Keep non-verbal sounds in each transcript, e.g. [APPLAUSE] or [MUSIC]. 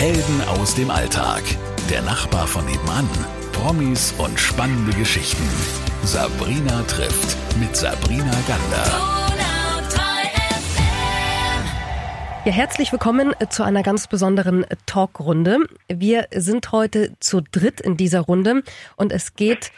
Helden aus dem Alltag. Der Nachbar von nebenan. Promis und spannende Geschichten. Sabrina trifft mit Sabrina Gander. Ja, herzlich willkommen zu einer ganz besonderen Talkrunde. Wir sind heute zu dritt in dieser Runde und es geht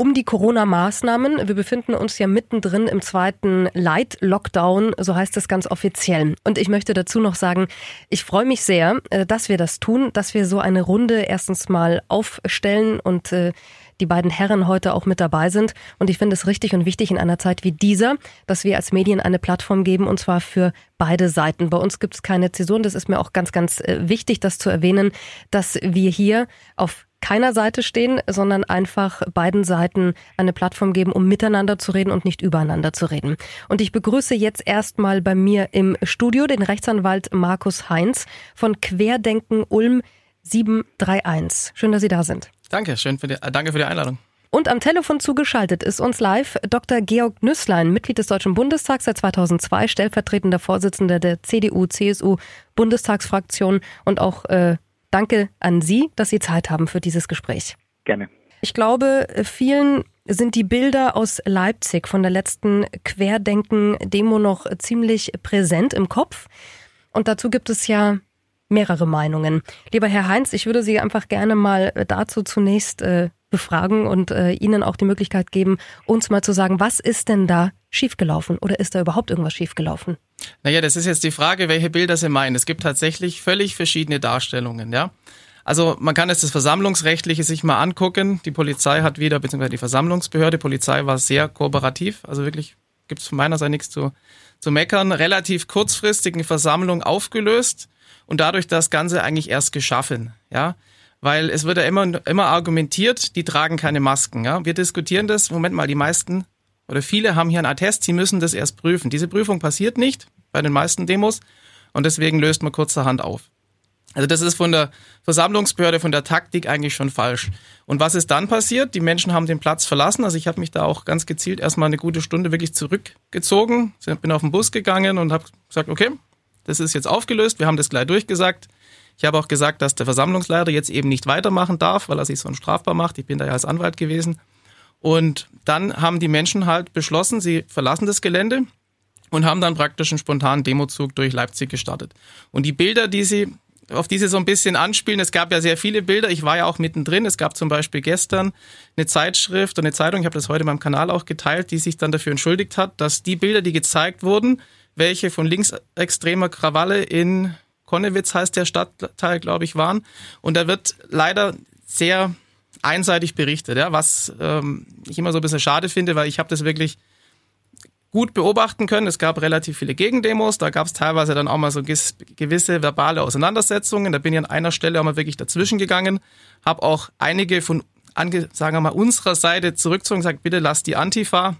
um die Corona-Maßnahmen. Wir befinden uns ja mittendrin im zweiten Light-Lockdown, so heißt es ganz offiziell. Und ich möchte dazu noch sagen, ich freue mich sehr, äh, dass wir das tun, dass wir so eine Runde erstens mal aufstellen und äh, die beiden Herren heute auch mit dabei sind. Und ich finde es richtig und wichtig in einer Zeit wie dieser, dass wir als Medien eine Plattform geben und zwar für beide Seiten. Bei uns gibt es keine Zäsuren. Das ist mir auch ganz, ganz äh, wichtig, das zu erwähnen, dass wir hier auf keiner Seite stehen, sondern einfach beiden Seiten eine Plattform geben, um miteinander zu reden und nicht übereinander zu reden. Und ich begrüße jetzt erstmal bei mir im Studio den Rechtsanwalt Markus Heinz von Querdenken Ulm 731. Schön, dass Sie da sind. Danke, schön für die, äh, danke für die Einladung. Und am Telefon zugeschaltet ist uns live Dr. Georg Nüsslein, Mitglied des Deutschen Bundestags seit 2002, stellvertretender Vorsitzender der CDU-CSU-Bundestagsfraktion und auch äh, Danke an Sie, dass Sie Zeit haben für dieses Gespräch. Gerne. Ich glaube, vielen sind die Bilder aus Leipzig von der letzten Querdenken-Demo noch ziemlich präsent im Kopf. Und dazu gibt es ja mehrere Meinungen. Lieber Herr Heinz, ich würde Sie einfach gerne mal dazu zunächst äh, befragen und äh, Ihnen auch die Möglichkeit geben, uns mal zu sagen, was ist denn da schiefgelaufen oder ist da überhaupt irgendwas schiefgelaufen? Naja, das ist jetzt die Frage, welche Bilder Sie meinen. Es gibt tatsächlich völlig verschiedene Darstellungen, ja. Also man kann jetzt das Versammlungsrechtliche sich mal angucken. Die Polizei hat wieder, beziehungsweise die Versammlungsbehörde, Polizei war sehr kooperativ, also wirklich gibt es von meiner Seite nichts zu, zu meckern, relativ kurzfristig eine Versammlung aufgelöst und dadurch das Ganze eigentlich erst geschaffen, ja. Weil es wird ja immer, immer argumentiert, die tragen keine Masken, ja. Wir diskutieren das, Moment mal, die meisten oder viele haben hier einen Attest, sie müssen das erst prüfen. Diese Prüfung passiert nicht bei den meisten Demos und deswegen löst man kurzerhand auf. Also das ist von der Versammlungsbehörde, von der Taktik eigentlich schon falsch. Und was ist dann passiert? Die Menschen haben den Platz verlassen. Also ich habe mich da auch ganz gezielt erstmal eine gute Stunde wirklich zurückgezogen, bin auf den Bus gegangen und habe gesagt, okay, das ist jetzt aufgelöst, wir haben das gleich durchgesagt. Ich habe auch gesagt, dass der Versammlungsleiter jetzt eben nicht weitermachen darf, weil er sich sonst strafbar macht. Ich bin da ja als Anwalt gewesen. Und dann haben die Menschen halt beschlossen, sie verlassen das Gelände und haben dann praktisch einen spontanen Demozug durch Leipzig gestartet. Und die Bilder, die sie auf diese so ein bisschen anspielen. Es gab ja sehr viele Bilder. Ich war ja auch mittendrin. Es gab zum Beispiel gestern eine Zeitschrift und eine Zeitung, ich habe das heute in meinem Kanal auch geteilt, die sich dann dafür entschuldigt hat, dass die Bilder, die gezeigt wurden, welche von linksextremer Krawalle in Konnewitz heißt der Stadtteil, glaube ich, waren. Und da wird leider sehr einseitig berichtet, ja, was ähm, ich immer so ein bisschen schade finde, weil ich habe das wirklich gut beobachten können. Es gab relativ viele Gegendemos, da gab es teilweise dann auch mal so gewisse verbale Auseinandersetzungen. Da bin ich an einer Stelle auch mal wirklich dazwischen gegangen, habe auch einige von, sagen wir mal, unserer Seite zurückgezogen und gesagt, bitte lasst die Antifa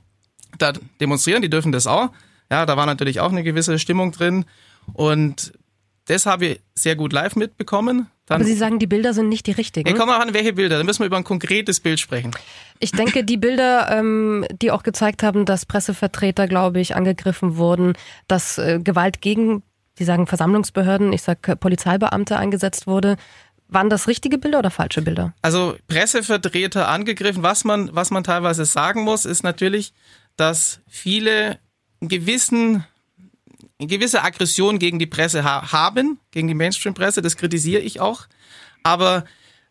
da demonstrieren, die dürfen das auch. Ja, da war natürlich auch eine gewisse Stimmung drin und das habe ich sehr gut live mitbekommen. Dann Aber Sie sagen, die Bilder sind nicht die richtigen. Wir kommen auch an, welche Bilder. Dann müssen wir über ein konkretes Bild sprechen. Ich denke, die Bilder, ähm, die auch gezeigt haben, dass Pressevertreter, glaube ich, angegriffen wurden, dass äh, Gewalt gegen, Sie sagen Versammlungsbehörden, ich sage Polizeibeamte eingesetzt wurde. Waren das richtige Bilder oder falsche Bilder? Also Pressevertreter angegriffen. Was man, was man teilweise sagen muss, ist natürlich, dass viele einen gewissen eine gewisse Aggression gegen die Presse ha haben, gegen die Mainstream-Presse, das kritisiere ich auch. Aber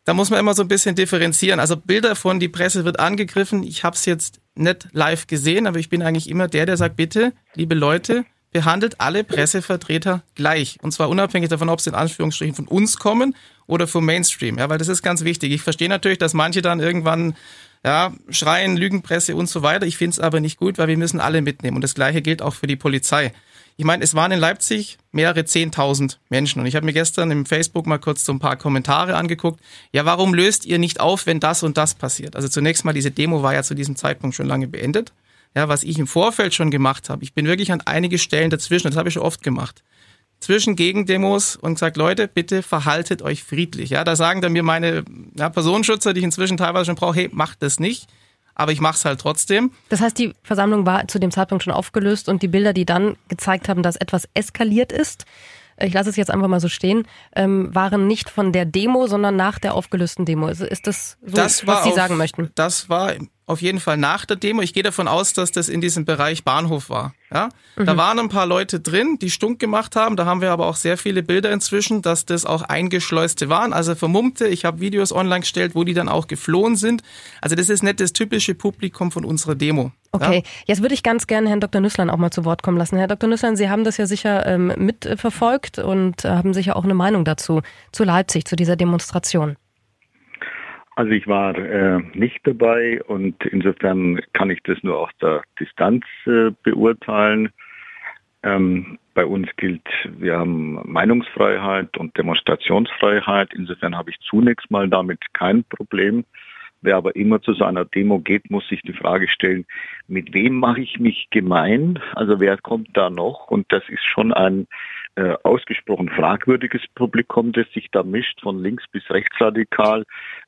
da muss man immer so ein bisschen differenzieren. Also Bilder von die Presse wird angegriffen. Ich habe es jetzt nicht live gesehen, aber ich bin eigentlich immer der, der sagt, bitte, liebe Leute, behandelt alle Pressevertreter gleich. Und zwar unabhängig davon, ob sie in Anführungsstrichen von uns kommen oder vom Mainstream. Ja, weil das ist ganz wichtig. Ich verstehe natürlich, dass manche dann irgendwann ja, schreien, Lügenpresse und so weiter. Ich finde es aber nicht gut, weil wir müssen alle mitnehmen. Und das Gleiche gilt auch für die Polizei. Ich meine, es waren in Leipzig mehrere Zehntausend Menschen und ich habe mir gestern im Facebook mal kurz so ein paar Kommentare angeguckt. Ja, warum löst ihr nicht auf, wenn das und das passiert? Also zunächst mal, diese Demo war ja zu diesem Zeitpunkt schon lange beendet. Ja, was ich im Vorfeld schon gemacht habe. Ich bin wirklich an einige Stellen dazwischen, das habe ich schon oft gemacht zwischen Gegendemos und gesagt, Leute, bitte verhaltet euch friedlich. Ja, da sagen dann mir meine ja, Personenschützer, die ich inzwischen teilweise schon brauche, hey, macht das nicht aber ich mache es halt trotzdem. Das heißt, die Versammlung war zu dem Zeitpunkt schon aufgelöst und die Bilder, die dann gezeigt haben, dass etwas eskaliert ist, ich lasse es jetzt einfach mal so stehen, ähm, waren nicht von der Demo, sondern nach der aufgelösten Demo. Ist, ist das so, das was Sie auf, sagen möchten? Das war auf jeden Fall nach der Demo. Ich gehe davon aus, dass das in diesem Bereich Bahnhof war. Ja, mhm. da waren ein paar Leute drin, die stunk gemacht haben. Da haben wir aber auch sehr viele Bilder inzwischen, dass das auch eingeschleuste waren, also vermummte. Ich habe Videos online gestellt, wo die dann auch geflohen sind. Also das ist nicht das typische Publikum von unserer Demo. Okay, ja? jetzt würde ich ganz gerne Herrn Dr. Nüsslein auch mal zu Wort kommen lassen. Herr Dr. Nüsslein, Sie haben das ja sicher ähm, mitverfolgt und äh, haben sicher auch eine Meinung dazu, zu Leipzig, zu dieser Demonstration. Also ich war äh, nicht dabei und insofern kann ich das nur aus der Distanz äh, beurteilen. Ähm, bei uns gilt, wir haben Meinungsfreiheit und Demonstrationsfreiheit. Insofern habe ich zunächst mal damit kein Problem. Wer aber immer zu so einer Demo geht, muss sich die Frage stellen, mit wem mache ich mich gemein? Also wer kommt da noch? Und das ist schon ein äh, ausgesprochen fragwürdiges Publikum, das sich da mischt, von links bis rechtsradikal.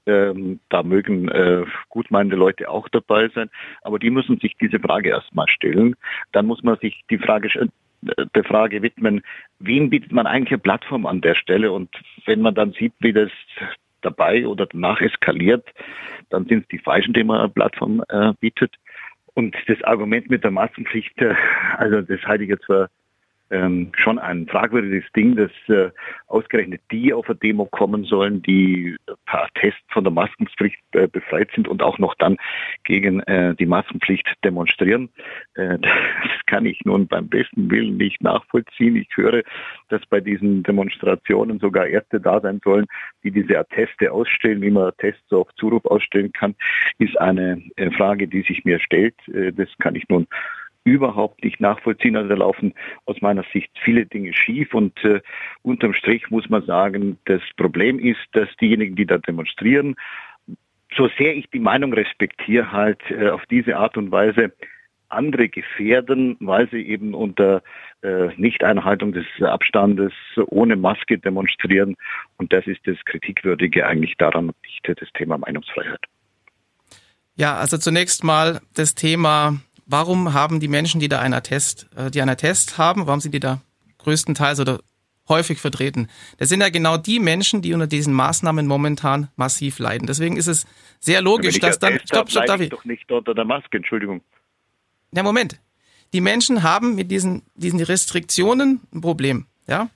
Ähm, da mögen äh, gutmeinende Leute auch dabei sein, aber die müssen sich diese Frage erstmal stellen. Dann muss man sich die Frage äh, der Frage widmen, wem bietet man eigentlich eine Plattform an der Stelle? Und wenn man dann sieht, wie das dabei oder danach eskaliert, dann sind es die Falschen, denen man eine Plattform äh, bietet. Und das Argument mit der Massenpflicht, äh, also das halte ich jetzt für ähm, schon ein fragwürdiges Ding, dass äh, ausgerechnet die auf eine Demo kommen sollen, die per Test von der Maskenpflicht äh, befreit sind und auch noch dann gegen äh, die Maskenpflicht demonstrieren. Äh, [LAUGHS] das kann ich nun beim besten Willen nicht nachvollziehen. Ich höre, dass bei diesen Demonstrationen sogar Ärzte da sein sollen, die diese Atteste ausstellen. Wie man Attests so auf Zuruf ausstellen kann, ist eine äh, Frage, die sich mir stellt. Äh, das kann ich nun überhaupt nicht nachvollziehen. Also da laufen aus meiner Sicht viele Dinge schief und äh, unterm Strich muss man sagen, das Problem ist, dass diejenigen, die da demonstrieren, so sehr ich die Meinung respektiere, halt äh, auf diese Art und Weise andere gefährden, weil sie eben unter äh, Nichteinhaltung des Abstandes ohne Maske demonstrieren. Und das ist das Kritikwürdige eigentlich daran und nicht das Thema Meinungsfreiheit. Ja, also zunächst mal das Thema warum haben die Menschen, die da einen Attest, äh, die einen Attest haben, warum sind die da größtenteils oder häufig vertreten? Das sind ja genau die Menschen, die unter diesen Maßnahmen momentan massiv leiden. Deswegen ist es sehr logisch, dass dann, stopp, stopp, darf ich doch nicht unter der Maske, Entschuldigung. Ja, Moment. Die Menschen haben mit diesen, diesen Restriktionen ein Problem, ja?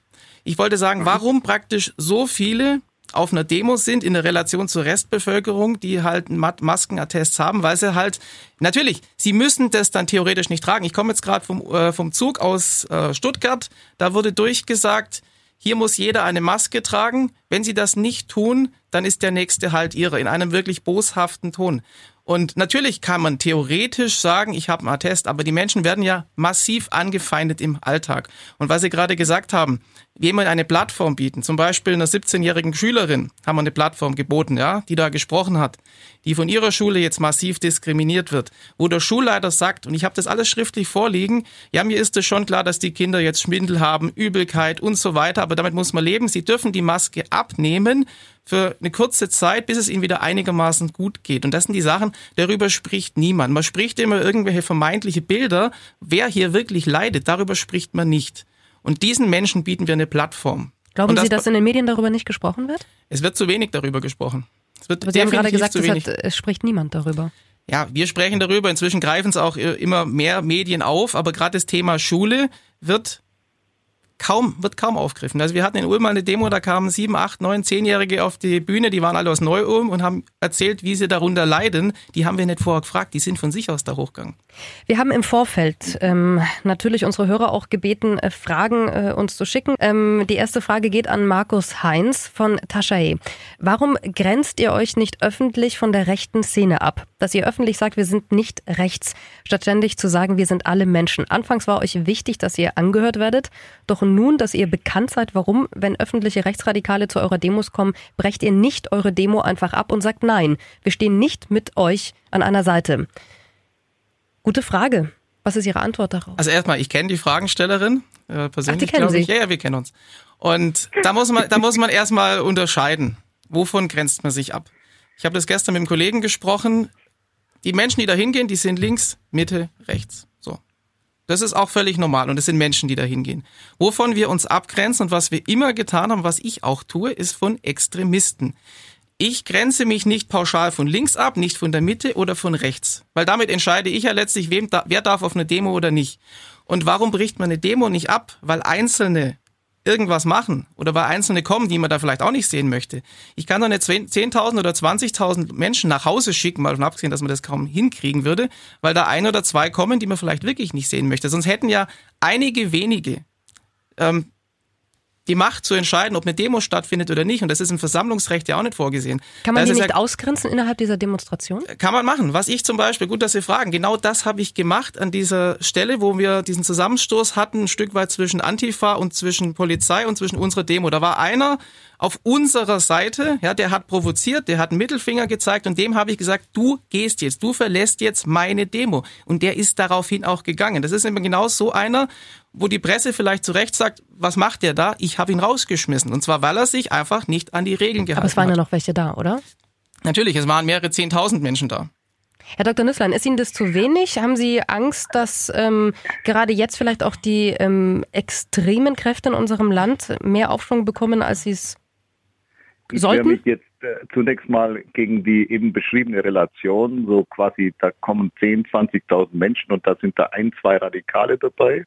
Ich wollte sagen, mhm. warum praktisch so viele auf einer Demo sind in der Relation zur Restbevölkerung, die halt Maskenattests haben, weil sie halt, natürlich, sie müssen das dann theoretisch nicht tragen. Ich komme jetzt gerade vom, äh, vom Zug aus äh, Stuttgart, da wurde durchgesagt, hier muss jeder eine Maske tragen. Wenn sie das nicht tun, dann ist der nächste halt ihrer in einem wirklich boshaften Ton. Und natürlich kann man theoretisch sagen, ich habe einen Attest, aber die Menschen werden ja massiv angefeindet im Alltag. Und was Sie gerade gesagt haben, jemand eine Plattform bieten, zum Beispiel einer 17-jährigen Schülerin haben wir eine Plattform geboten, ja, die da gesprochen hat, die von ihrer Schule jetzt massiv diskriminiert wird, wo der Schulleiter sagt, und ich habe das alles schriftlich vorliegen, ja, mir ist es schon klar, dass die Kinder jetzt Schwindel haben, Übelkeit und so weiter, aber damit muss man leben. Sie dürfen die Maske abnehmen für eine kurze Zeit, bis es ihnen wieder einigermaßen gut geht. Und das sind die Sachen, darüber spricht niemand. Man spricht immer irgendwelche vermeintliche Bilder. Wer hier wirklich leidet, darüber spricht man nicht. Und diesen Menschen bieten wir eine Plattform. Glauben das, Sie, dass in den Medien darüber nicht gesprochen wird? Es wird zu wenig darüber gesprochen. Es wird Aber Sie haben gerade gesagt, es, hat, es spricht niemand darüber. Ja, wir sprechen darüber. Inzwischen greifen es auch immer mehr Medien auf. Aber gerade das Thema Schule wird kaum, wird kaum aufgegriffen. Also wir hatten in Ulm mal eine Demo, da kamen sieben, acht, neun, zehnjährige auf die Bühne, die waren alle aus Neu-Ulm und haben erzählt, wie sie darunter leiden. Die haben wir nicht vorher gefragt, die sind von sich aus da hochgegangen. Wir haben im Vorfeld ähm, natürlich unsere Hörer auch gebeten, äh, Fragen äh, uns zu schicken. Ähm, die erste Frage geht an Markus Heinz von Taschae. Warum grenzt ihr euch nicht öffentlich von der rechten Szene ab? Dass ihr öffentlich sagt, wir sind nicht rechts, statt ständig zu sagen, wir sind alle Menschen. Anfangs war euch wichtig, dass ihr angehört werdet, doch nun, dass ihr bekannt seid, warum, wenn öffentliche Rechtsradikale zu eurer Demos kommen, brecht ihr nicht eure Demo einfach ab und sagt nein, wir stehen nicht mit euch an einer Seite. Gute Frage. Was ist Ihre Antwort darauf? Also erstmal, ich kenne die Fragenstellerin äh, persönlich. Kennen Sie? Ich. Ja, ja, wir kennen uns. Und da muss man, da muss man erstmal unterscheiden. Wovon grenzt man sich ab? Ich habe das gestern mit einem Kollegen gesprochen. Die Menschen, die da hingehen, die sind links, Mitte, rechts. Das ist auch völlig normal und es sind Menschen, die da hingehen. Wovon wir uns abgrenzen und was wir immer getan haben, was ich auch tue, ist von Extremisten. Ich grenze mich nicht pauschal von links ab, nicht von der Mitte oder von rechts, weil damit entscheide ich ja letztlich, wem da, wer darf auf eine Demo oder nicht. Und warum bricht man eine Demo nicht ab? Weil Einzelne irgendwas machen oder weil Einzelne kommen, die man da vielleicht auch nicht sehen möchte. Ich kann doch nicht 10.000 oder 20.000 Menschen nach Hause schicken, mal davon abgesehen, dass man das kaum hinkriegen würde, weil da ein oder zwei kommen, die man vielleicht wirklich nicht sehen möchte. Sonst hätten ja einige wenige ähm, die Macht zu entscheiden, ob eine Demo stattfindet oder nicht. Und das ist im Versammlungsrecht ja auch nicht vorgesehen. Kann man die nicht ja, ausgrenzen innerhalb dieser Demonstration? Kann man machen. Was ich zum Beispiel, gut, dass Sie fragen, genau das habe ich gemacht an dieser Stelle, wo wir diesen Zusammenstoß hatten, ein Stück weit zwischen Antifa und zwischen Polizei und zwischen unserer Demo. Da war einer auf unserer Seite, ja, der hat provoziert, der hat einen Mittelfinger gezeigt und dem habe ich gesagt, du gehst jetzt, du verlässt jetzt meine Demo. Und der ist daraufhin auch gegangen. Das ist immer genau so einer, wo die Presse vielleicht zu Recht sagt, was macht der da? Ich habe ihn rausgeschmissen. Und zwar, weil er sich einfach nicht an die Regeln gehalten hat. Aber es waren ja noch welche da, oder? Natürlich, es waren mehrere Zehntausend Menschen da. Herr Dr. Nüsslein, ist Ihnen das zu wenig? Haben Sie Angst, dass ähm, gerade jetzt vielleicht auch die ähm, extremen Kräfte in unserem Land mehr Aufschwung bekommen, als sie es ich sollten? Ich mich jetzt äh, zunächst mal gegen die eben beschriebene Relation, so quasi, da kommen 10, 20.000 Menschen und da sind da ein, zwei Radikale dabei.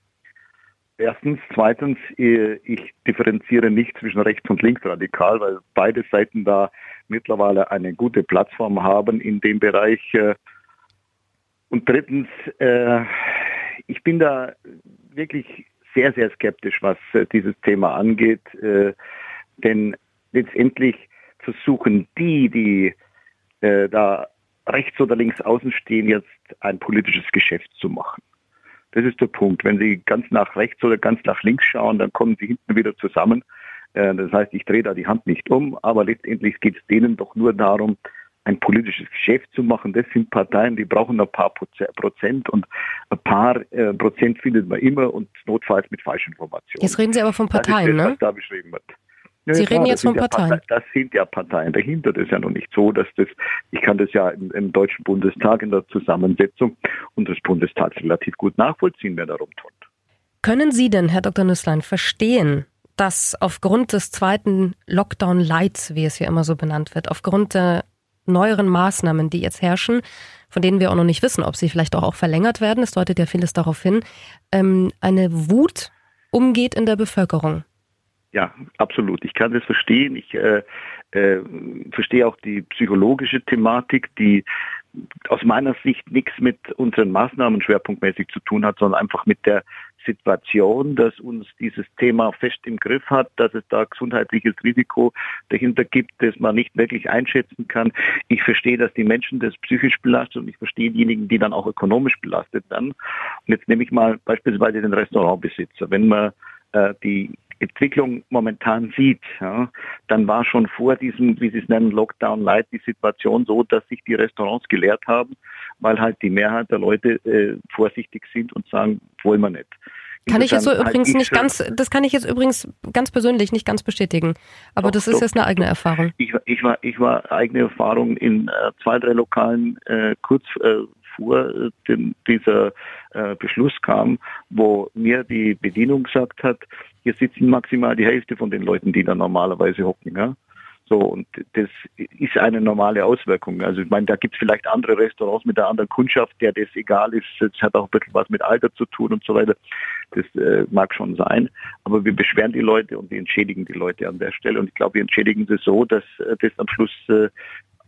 Erstens. Zweitens, äh, ich differenziere nicht zwischen rechts und links radikal, weil beide Seiten da mittlerweile eine gute Plattform haben in dem Bereich. Äh. Und drittens, äh, ich bin da wirklich sehr, sehr skeptisch, was dieses Thema angeht. Denn letztendlich versuchen die, die da rechts oder links außen stehen, jetzt ein politisches Geschäft zu machen. Das ist der Punkt. Wenn Sie ganz nach rechts oder ganz nach links schauen, dann kommen Sie hinten wieder zusammen. Äh, das heißt, ich drehe da die Hand nicht um, aber letztendlich geht es denen doch nur darum, ein politisches Geschäft zu machen. Das sind Parteien, die brauchen ein paar Prozent und ein paar äh, Prozent findet man immer und notfalls mit falschen Informationen. Jetzt reden Sie aber von Parteien, das ist das, ne? Was da beschrieben wird. Ja, Sie reden jetzt von ja Parteien. Parteien. Das sind ja Parteien dahinter. Das ist ja noch nicht so, dass das, ich kann das ja im, im Deutschen Bundestag in der Zusammensetzung unseres Bundestags relativ gut nachvollziehen, wer darum tut. Können Sie denn, Herr Dr. Nüsslein, verstehen, dass aufgrund des zweiten Lockdown-Lights, wie es hier immer so benannt wird, aufgrund der neueren Maßnahmen, die jetzt herrschen, von denen wir auch noch nicht wissen, ob sie vielleicht auch, auch verlängert werden, es deutet ja vieles darauf hin, ähm, eine Wut umgeht in der Bevölkerung. Ja, absolut. Ich kann das verstehen. Ich äh, äh, verstehe auch die psychologische Thematik, die aus meiner Sicht nichts mit unseren Maßnahmen schwerpunktmäßig zu tun hat, sondern einfach mit der Situation, dass uns dieses Thema fest im Griff hat, dass es da gesundheitliches Risiko dahinter gibt, das man nicht wirklich einschätzen kann. Ich verstehe, dass die Menschen das psychisch belastet und ich verstehe diejenigen, die dann auch ökonomisch belastet werden. Und jetzt nehme ich mal beispielsweise den Restaurantbesitzer. Wenn man äh, die Entwicklung momentan sieht, ja, dann war schon vor diesem, wie Sie es nennen, Lockdown Light die Situation so, dass sich die Restaurants geleert haben, weil halt die Mehrheit der Leute äh, vorsichtig sind und sagen, wollen wir nicht. Kann ich jetzt so übrigens nicht ganz, das kann ich jetzt übrigens ganz persönlich nicht ganz bestätigen. Aber doch, das ist doch, jetzt eine eigene Erfahrung. Ich, ich, war, ich war eigene Erfahrung in äh, zwei, drei Lokalen äh, kurz äh, vor äh, dem, dieser äh, Beschluss kam, wo mir die Bedienung gesagt hat, hier sitzen maximal die Hälfte von den Leuten, die da normalerweise hocken. Ja? So, und das ist eine normale Auswirkung. Also ich meine, da gibt es vielleicht andere Restaurants mit einer anderen Kundschaft, der das egal ist. Das hat auch ein bisschen was mit Alter zu tun und so weiter. Das äh, mag schon sein. Aber wir beschweren die Leute und wir entschädigen die Leute an der Stelle. Und ich glaube, wir entschädigen sie so, dass äh, das am Schluss äh,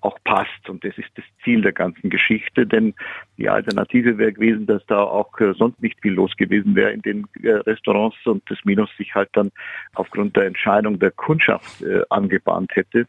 auch passt. Und das ist das Ziel der ganzen Geschichte, denn die Alternative wäre gewesen, dass da auch äh, sonst nicht viel los gewesen wäre in den äh, Restaurants und das Minus sich halt dann aufgrund der Entscheidung der Kundschaft äh, angebahnt hätte.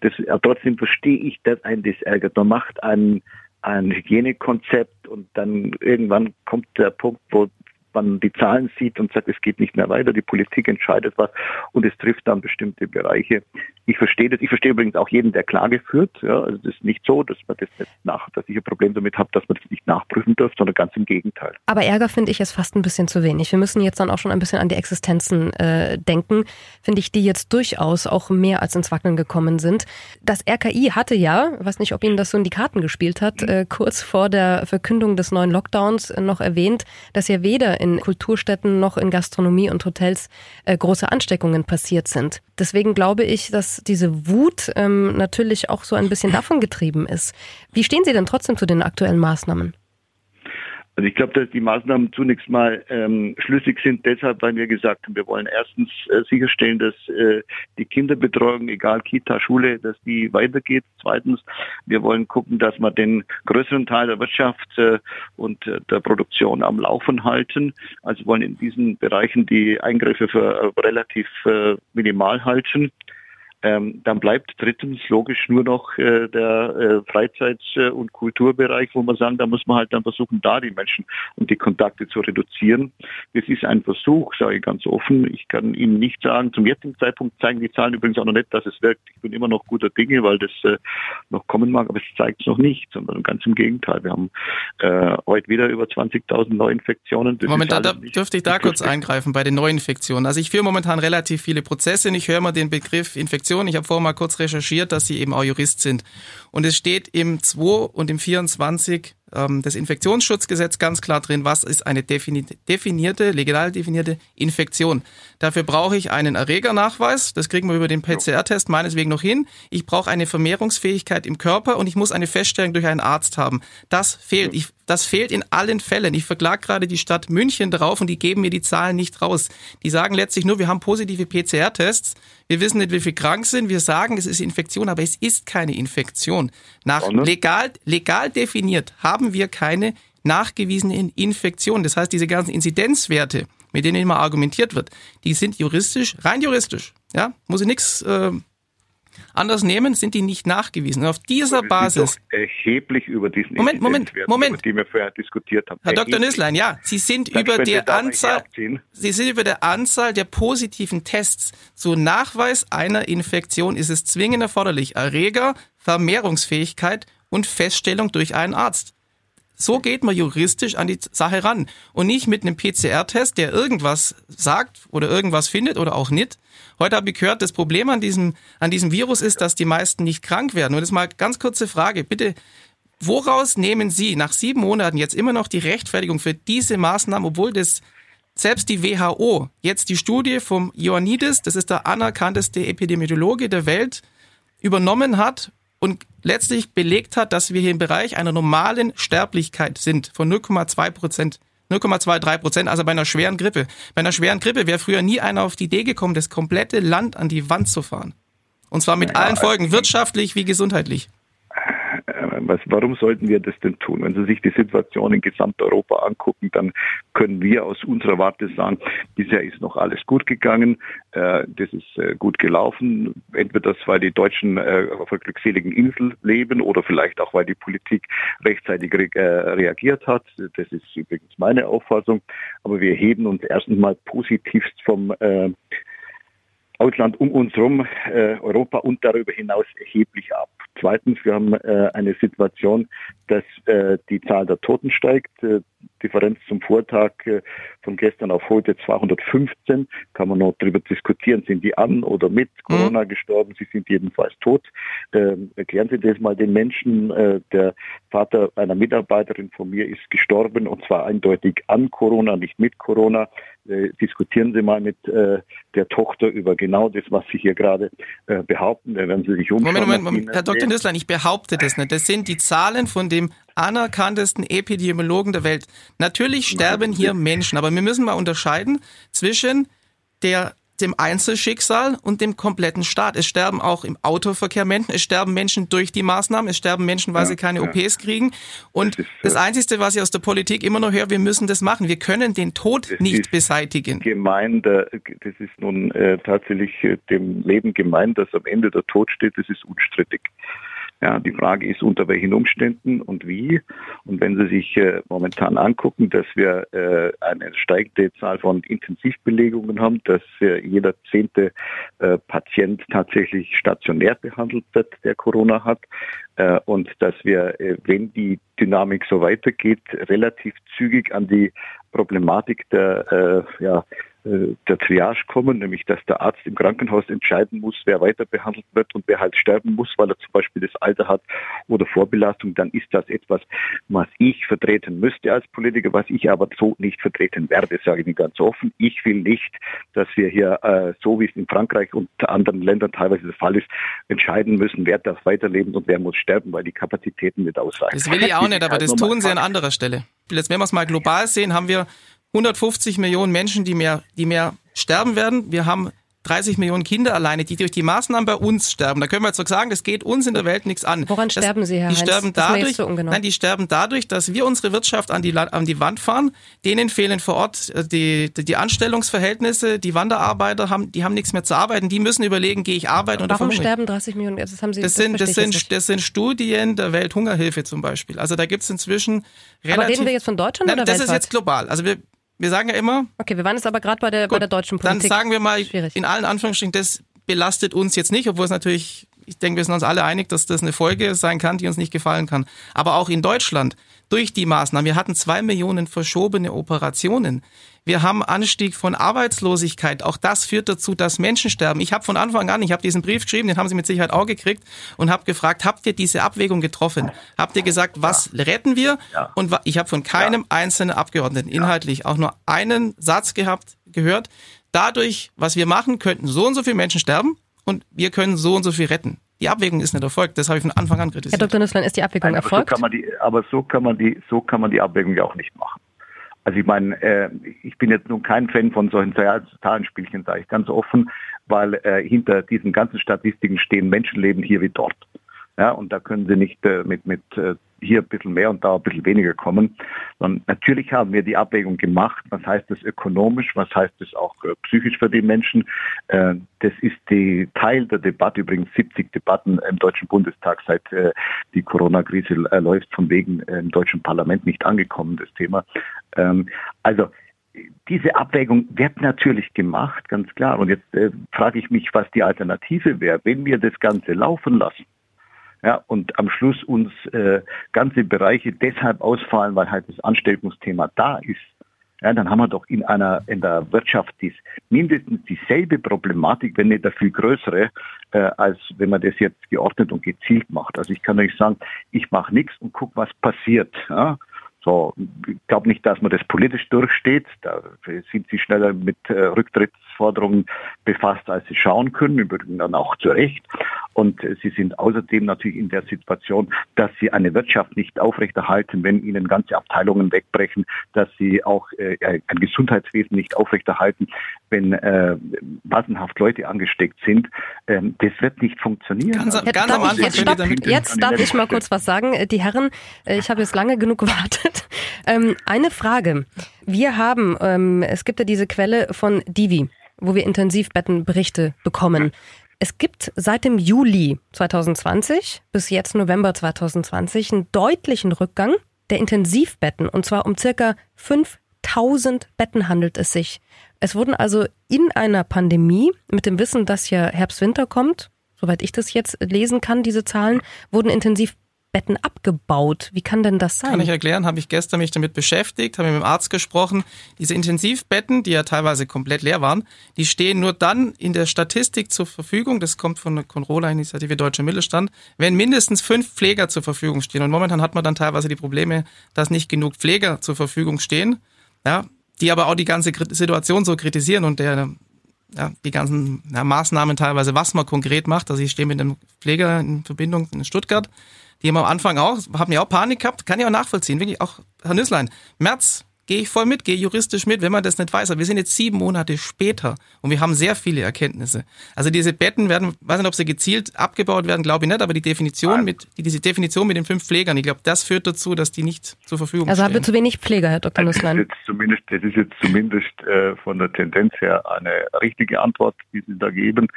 Das, äh, trotzdem verstehe ich, dass ein das ärgert. Man macht ein, ein Hygienekonzept und dann irgendwann kommt der Punkt, wo man die Zahlen sieht und sagt, es geht nicht mehr weiter, die Politik entscheidet was und es trifft dann bestimmte Bereiche. Ich verstehe das. Ich verstehe übrigens auch jeden, der Klage führt. Ja, also das ist nicht so, dass man das nicht nach, dass ich ein Problem damit habe, dass man das nicht nachprüfen dürfte, sondern ganz im Gegenteil. Aber Ärger finde ich ist fast ein bisschen zu wenig. Wir müssen jetzt dann auch schon ein bisschen an die Existenzen äh, denken, finde ich, die jetzt durchaus auch mehr als ins Wackeln gekommen sind. Das RKI hatte ja, weiß nicht, ob Ihnen das so in die Karten gespielt hat, mhm. äh, kurz vor der Verkündung des neuen Lockdowns noch erwähnt, dass ja weder in Kulturstätten noch in Gastronomie und Hotels äh, große Ansteckungen passiert sind. Deswegen glaube ich, dass diese Wut ähm, natürlich auch so ein bisschen davon getrieben ist. Wie stehen Sie denn trotzdem zu den aktuellen Maßnahmen? Also ich glaube, dass die Maßnahmen zunächst mal ähm, schlüssig sind, deshalb, weil wir gesagt haben, wir wollen erstens äh, sicherstellen, dass äh, die Kinderbetreuung, egal Kita, Schule, dass die weitergeht. Zweitens, wir wollen gucken, dass wir den größeren Teil der Wirtschaft äh, und äh, der Produktion am Laufen halten. Also wollen in diesen Bereichen die Eingriffe für äh, relativ äh, minimal halten. Ähm, dann bleibt drittens logisch nur noch äh, der äh, Freizeit- und Kulturbereich, wo man sagen, da muss man halt dann versuchen, da die Menschen und die Kontakte zu reduzieren. Das ist ein Versuch, sage ich ganz offen. Ich kann Ihnen nicht sagen, zum jetzigen Zeitpunkt zeigen die Zahlen übrigens auch noch nicht, dass es wirkt. Ich bin immer noch guter Dinge, weil das äh, noch kommen mag, aber es zeigt es noch nicht, sondern ganz im Gegenteil. Wir haben äh, heute wieder über 20.000 Neuinfektionen. Das Moment, da, da dürfte ich da kurz eingreifen bei den Neuinfektionen. Also ich führe momentan relativ viele Prozesse und ich höre mal den Begriff Infektion Informationen. Ich habe vorher mal kurz recherchiert, dass Sie eben auch Jurist sind. Und es steht im 2 und im 24 ähm, das Infektionsschutzgesetz ganz klar drin, was ist eine definierte, legal definierte Infektion. Dafür brauche ich einen Erregernachweis, das kriegen wir über den PCR-Test meineswegen noch hin. Ich brauche eine Vermehrungsfähigkeit im Körper und ich muss eine Feststellung durch einen Arzt haben. Das fehlt. Ich, das fehlt in allen Fällen. Ich verklage gerade die Stadt München drauf und die geben mir die Zahlen nicht raus. Die sagen letztlich nur, wir haben positive PCR-Tests, wir wissen nicht, wie viel krank sind, wir sagen, es ist Infektion, aber es ist keine Infektion. Nach legal, legal definiert haben wir keine nachgewiesene Infektion. Das heißt, diese ganzen Inzidenzwerte, mit denen immer argumentiert wird, die sind juristisch, rein juristisch, ja, muss ich nichts äh, anders nehmen, sind die nicht nachgewiesen. Und auf dieser Basis erheblich über diesen Moment, Moment, Moment, über die wir vorher diskutiert haben. Herr Dr. Nüsslein, ja, Sie sind Dann über der Anzahl, Sie sind über der Anzahl der positiven Tests zu Nachweis einer Infektion ist es zwingend erforderlich Erreger, Vermehrungsfähigkeit und Feststellung durch einen Arzt. So geht man juristisch an die Sache ran und nicht mit einem PCR-Test, der irgendwas sagt oder irgendwas findet oder auch nicht. Heute habe ich gehört, das Problem an diesem, an diesem Virus ist, dass die meisten nicht krank werden. Und das ist mal ganz kurze Frage. Bitte, woraus nehmen Sie nach sieben Monaten jetzt immer noch die Rechtfertigung für diese Maßnahmen, obwohl das selbst die WHO jetzt die Studie vom Ioannidis, das ist der anerkannteste Epidemiologe der Welt, übernommen hat und letztlich belegt hat, dass wir hier im Bereich einer normalen Sterblichkeit sind von 0,2 Prozent. 0,23 Prozent, also bei einer schweren Grippe. Bei einer schweren Grippe wäre früher nie einer auf die Idee gekommen, das komplette Land an die Wand zu fahren. Und zwar mit ja, allen Folgen, wirtschaftlich wie gesundheitlich was, warum sollten wir das denn tun? Wenn Sie sich die Situation in Gesamteuropa angucken, dann können wir aus unserer Warte sagen, bisher ist noch alles gut gegangen, äh, das ist äh, gut gelaufen. Entweder das, weil die Deutschen äh, auf einer glückseligen Insel leben oder vielleicht auch, weil die Politik rechtzeitig re äh, reagiert hat. Das ist übrigens meine Auffassung. Aber wir heben uns erstens mal positivst vom äh, Ausland um uns herum, äh, Europa und darüber hinaus erheblich ab. Zweitens, wir haben äh, eine Situation, dass äh, die Zahl der Toten steigt. Äh, Differenz zum Vortag äh, von gestern auf heute 215. Kann man noch darüber diskutieren, sind die an oder mit mhm. Corona mhm. gestorben? Sie sind jedenfalls tot. Ähm, erklären Sie das mal den Menschen. Äh, der Vater einer Mitarbeiterin von mir ist gestorben und zwar eindeutig an Corona, nicht mit Corona. Äh, diskutieren Sie mal mit äh, der Tochter über genau das, was Sie hier gerade äh, behaupten. Da werden Sie sich umschauen. Moment, Moment, Moment. Herr Dr. Nüsslein, ich behaupte das nicht. Das sind die Zahlen von dem anerkanntesten Epidemiologen der Welt. Natürlich sterben hier Menschen, aber wir müssen mal unterscheiden zwischen der dem Einzelschicksal und dem kompletten Staat. Es sterben auch im Autoverkehr Menschen, es sterben Menschen durch die Maßnahmen, es sterben Menschen, weil ja, sie keine ja. OPs kriegen. Und das, das, Einzige, was ich aus der Politik immer noch höre, wir müssen das machen. Wir können den Tod nicht beseitigen. Gemein, das ist nun äh, tatsächlich äh, dem Leben gemeint, dass am Ende der Tod steht, das ist unstrittig. Ja, die Frage ist, unter welchen Umständen und wie. Und wenn Sie sich äh, momentan angucken, dass wir äh, eine steigende Zahl von Intensivbelegungen haben, dass äh, jeder zehnte äh, Patient tatsächlich stationär behandelt wird, der Corona hat, äh, und dass wir, äh, wenn die Dynamik so weitergeht, relativ zügig an die Problematik der ja, der Triage kommen, nämlich dass der Arzt im Krankenhaus entscheiden muss, wer weiter behandelt wird und wer halt sterben muss, weil er zum Beispiel das Alter hat oder Vorbelastung, dann ist das etwas, was ich vertreten müsste als Politiker, was ich aber so nicht vertreten werde, sage ich Ihnen ganz offen. Ich will nicht, dass wir hier, äh, so wie es in Frankreich und anderen Ländern teilweise der Fall ist, entscheiden müssen, wer darf weiterleben und wer muss sterben, weil die Kapazitäten nicht ausreichen. Das will ich auch nicht, aber das tun sie an anderer Stelle. Jetzt, wenn wir es mal global sehen, haben wir 150 Millionen Menschen, die mehr, die mehr sterben werden. Wir haben 30 Millionen Kinder alleine, die durch die Maßnahmen bei uns sterben. Da können wir jetzt so sagen, das geht uns in der Welt nichts an. Woran das, sterben Sie, Herr die Heinz? Sterben dadurch, ungenau. nein, die sterben dadurch, dass wir unsere Wirtschaft an die, an die Wand fahren. Denen fehlen vor Ort äh, die, die, die Anstellungsverhältnisse. Die Wanderarbeiter haben, die haben nichts mehr zu arbeiten. Die müssen überlegen, gehe ich arbeiten oder Warum sterben 30 Millionen? Das haben Sie Das sind, das, sind, das sind Studien der Welthungerhilfe zum Beispiel. Also da gibt es inzwischen relativ... Aber reden wir jetzt von Deutschland Nein, oder das weltweit? ist jetzt global. Also wir, wir sagen ja immer, Okay, wir waren jetzt aber gerade bei der, bei der deutschen dann Politik. sagen wir mal Schwierig. in allen Anführungsstrichen, das belastet uns jetzt nicht, obwohl es natürlich, ich denke, wir sind uns alle einig, dass das eine Folge sein kann, die uns nicht gefallen kann. Aber auch in Deutschland, durch die Maßnahmen, wir hatten zwei Millionen verschobene Operationen. Wir haben Anstieg von Arbeitslosigkeit. Auch das führt dazu, dass Menschen sterben. Ich habe von Anfang an, ich habe diesen Brief geschrieben, den haben Sie mit Sicherheit auch gekriegt und habe gefragt, habt ihr diese Abwägung getroffen? Habt ihr gesagt, was retten wir? Ja. Und ich habe von keinem einzelnen Abgeordneten inhaltlich auch nur einen Satz gehabt, gehört. Dadurch, was wir machen, könnten so und so viele Menschen sterben und wir können so und so viel retten. Die Abwägung ist nicht erfolgt. Das habe ich von Anfang an Herr kritisiert. Dr. Nüsslein, ist die Abwägung Nein, aber erfolgt? So kann man die, aber so kann man die, so kann man die Abwägung ja auch nicht machen. Also ich meine, äh, ich bin jetzt nun kein Fan von solchen Zahlenspielchen, sage ich ganz offen, weil äh, hinter diesen ganzen Statistiken stehen Menschenleben hier wie dort. Ja, und da können Sie nicht äh, mit, mit äh, hier ein bisschen mehr und da ein bisschen weniger kommen. Sondern natürlich haben wir die Abwägung gemacht. Was heißt das ökonomisch? Was heißt das auch äh, psychisch für die Menschen? Äh, das ist die Teil der Debatte, übrigens 70 Debatten im Deutschen Bundestag, seit die Corona-Krise läuft, von wegen im deutschen Parlament nicht angekommen, das Thema. Ähm, also diese Abwägung wird natürlich gemacht, ganz klar. Und jetzt äh, frage ich mich, was die Alternative wäre, wenn wir das Ganze laufen lassen. Ja, und am Schluss uns äh, ganze Bereiche deshalb ausfallen, weil halt das Ansteckungsthema da ist. Ja, dann haben wir doch in einer in der Wirtschaft dies, mindestens dieselbe Problematik, wenn nicht eine viel größere, äh, als wenn man das jetzt geordnet und gezielt macht. Also ich kann euch sagen, ich mache nichts und guck, was passiert. Ja. So, ich glaube nicht, dass man das politisch durchsteht. Da sind sie schneller mit äh, Rücktrittsforderungen befasst, als sie schauen können, übrigens dann auch zu Recht. Und äh, sie sind außerdem natürlich in der Situation, dass sie eine Wirtschaft nicht aufrechterhalten, wenn ihnen ganze Abteilungen wegbrechen, dass sie auch äh, ein Gesundheitswesen nicht aufrechterhalten, wenn äh, massenhaft Leute angesteckt sind. Ähm, das wird nicht funktionieren. Ganz- Jetzt ganz darf am ich, Anfang jetzt, stopp, jetzt darf ich mal kurz was sagen. Äh, Die Herren, äh, ich habe jetzt lange genug gewartet. Ähm, eine Frage. Wir haben, ähm, es gibt ja diese Quelle von Divi, wo wir Intensivbettenberichte bekommen. Es gibt seit dem Juli 2020 bis jetzt November 2020 einen deutlichen Rückgang der Intensivbetten und zwar um circa 5000 Betten handelt es sich. Es wurden also in einer Pandemie mit dem Wissen, dass ja Herbst-Winter kommt, soweit ich das jetzt lesen kann, diese Zahlen, wurden Intensivbetten abgebaut. Wie kann denn das sein? Kann ich erklären, habe ich gestern mich damit beschäftigt, habe mit dem Arzt gesprochen. Diese Intensivbetten, die ja teilweise komplett leer waren, die stehen nur dann in der Statistik zur Verfügung, das kommt von der Conrola-Initiative Deutscher Mittelstand, wenn mindestens fünf Pfleger zur Verfügung stehen. Und momentan hat man dann teilweise die Probleme, dass nicht genug Pfleger zur Verfügung stehen, ja, die aber auch die ganze Situation so kritisieren und der ja, die ganzen ja, Maßnahmen teilweise, was man konkret macht. Also ich stehe mit einem Pfleger in Verbindung in Stuttgart, die haben am Anfang auch, haben ja auch Panik gehabt, kann ich auch nachvollziehen, wirklich auch, Herr Nüsslein, März gehe ich voll mit, gehe juristisch mit, wenn man das nicht weiß. Aber wir sind jetzt sieben Monate später und wir haben sehr viele Erkenntnisse. Also diese Betten werden, weiß nicht, ob sie gezielt abgebaut werden, glaube ich nicht, aber die Definition mit, diese Definition mit den fünf Pflegern, ich glaube, das führt dazu, dass die nicht zur Verfügung also stehen. Also haben wir zu wenig Pfleger, Herr Dr. Nusslein? Das ist jetzt zumindest, das ist jetzt zumindest äh, von der Tendenz her eine richtige Antwort, die Sie da geben.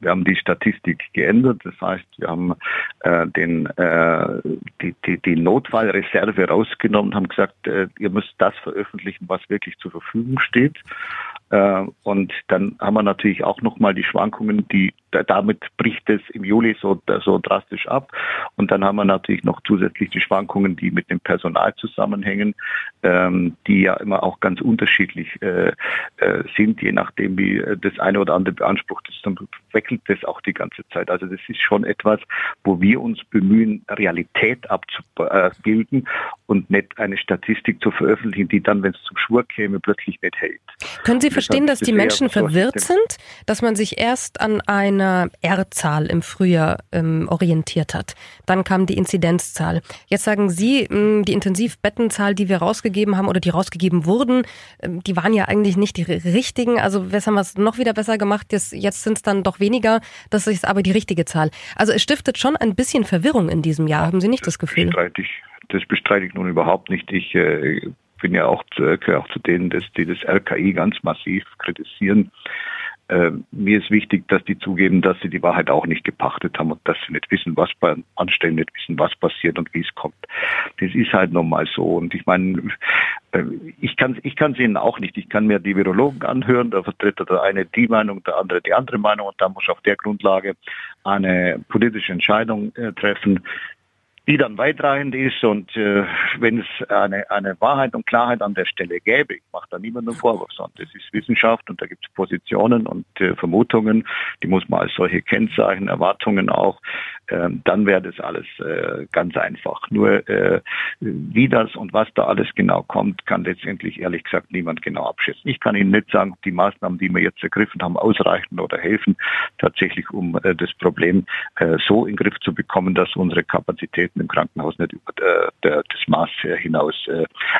Wir haben die Statistik geändert. Das heißt, wir haben äh, den, äh, die, die, die Notfallreserve rausgenommen, haben gesagt, äh, ihr müsst das veröffentlichen, was wirklich zur Verfügung steht. Äh, und dann haben wir natürlich auch nochmal die Schwankungen, die damit bricht es im Juli so, so drastisch ab. Und dann haben wir natürlich noch zusätzlich die Schwankungen, die mit dem Personal zusammenhängen, ähm, die ja immer auch ganz unterschiedlich äh, äh, sind, je nachdem, wie das eine oder andere beansprucht ist, dann wechselt das auch die ganze Zeit. Also das ist schon etwas, wo wir uns bemühen, Realität abzubilden und nicht eine Statistik zu veröffentlichen, die dann, wenn es zum Schwur käme, plötzlich nicht hält. Können Sie verstehen, dass die Menschen verwirrt sind, dass man sich erst an einer R-Zahl im Frühjahr ähm, orientiert hat? Dann kam die Inzidenzzahl. Jetzt sagen Sie, mh, hm, die Intensivbettenzahl, die wir rausgegeben haben oder die rausgegeben wurden, ähm, die waren ja eigentlich nicht die richtigen. Also was haben wir es noch wieder besser gemacht? Jetzt, jetzt sind es dann doch weniger. Das ist aber die richtige Zahl. Also es stiftet schon ein bisschen Verwirrung in diesem Jahr. Haben Sie nicht das, Gefühl? Das bestreite ich nun überhaupt nicht. Ich äh, bin ja auch, gehöre auch zu denen, dass die das RKI ganz massiv kritisieren. Äh, mir ist wichtig, dass die zugeben, dass sie die Wahrheit auch nicht gepachtet haben und dass sie nicht wissen, was bei Anstellen nicht wissen, was passiert und wie es kommt. Das ist halt normal so. Und ich meine, äh, ich kann ich kann ihnen auch nicht. Ich kann mir die Virologen anhören, da vertritt der eine die Meinung, der andere die andere Meinung und da muss auf der Grundlage eine politische Entscheidung äh, treffen die dann weitreichend ist. Und äh, wenn es eine, eine Wahrheit und Klarheit an der Stelle gäbe, ich mache da niemandem Vorwurf, sondern das ist Wissenschaft und da gibt es Positionen und äh, Vermutungen, die muss man als solche kennzeichnen, Erwartungen auch, dann wäre das alles äh, ganz einfach. Nur äh, wie das und was da alles genau kommt, kann letztendlich ehrlich gesagt niemand genau abschätzen. Ich kann Ihnen nicht sagen, die Maßnahmen, die wir jetzt ergriffen haben, ausreichen oder helfen, tatsächlich um äh, das Problem so in den Griff zu bekommen, dass unsere Kapazitäten im Krankenhaus nicht über das Maß hinaus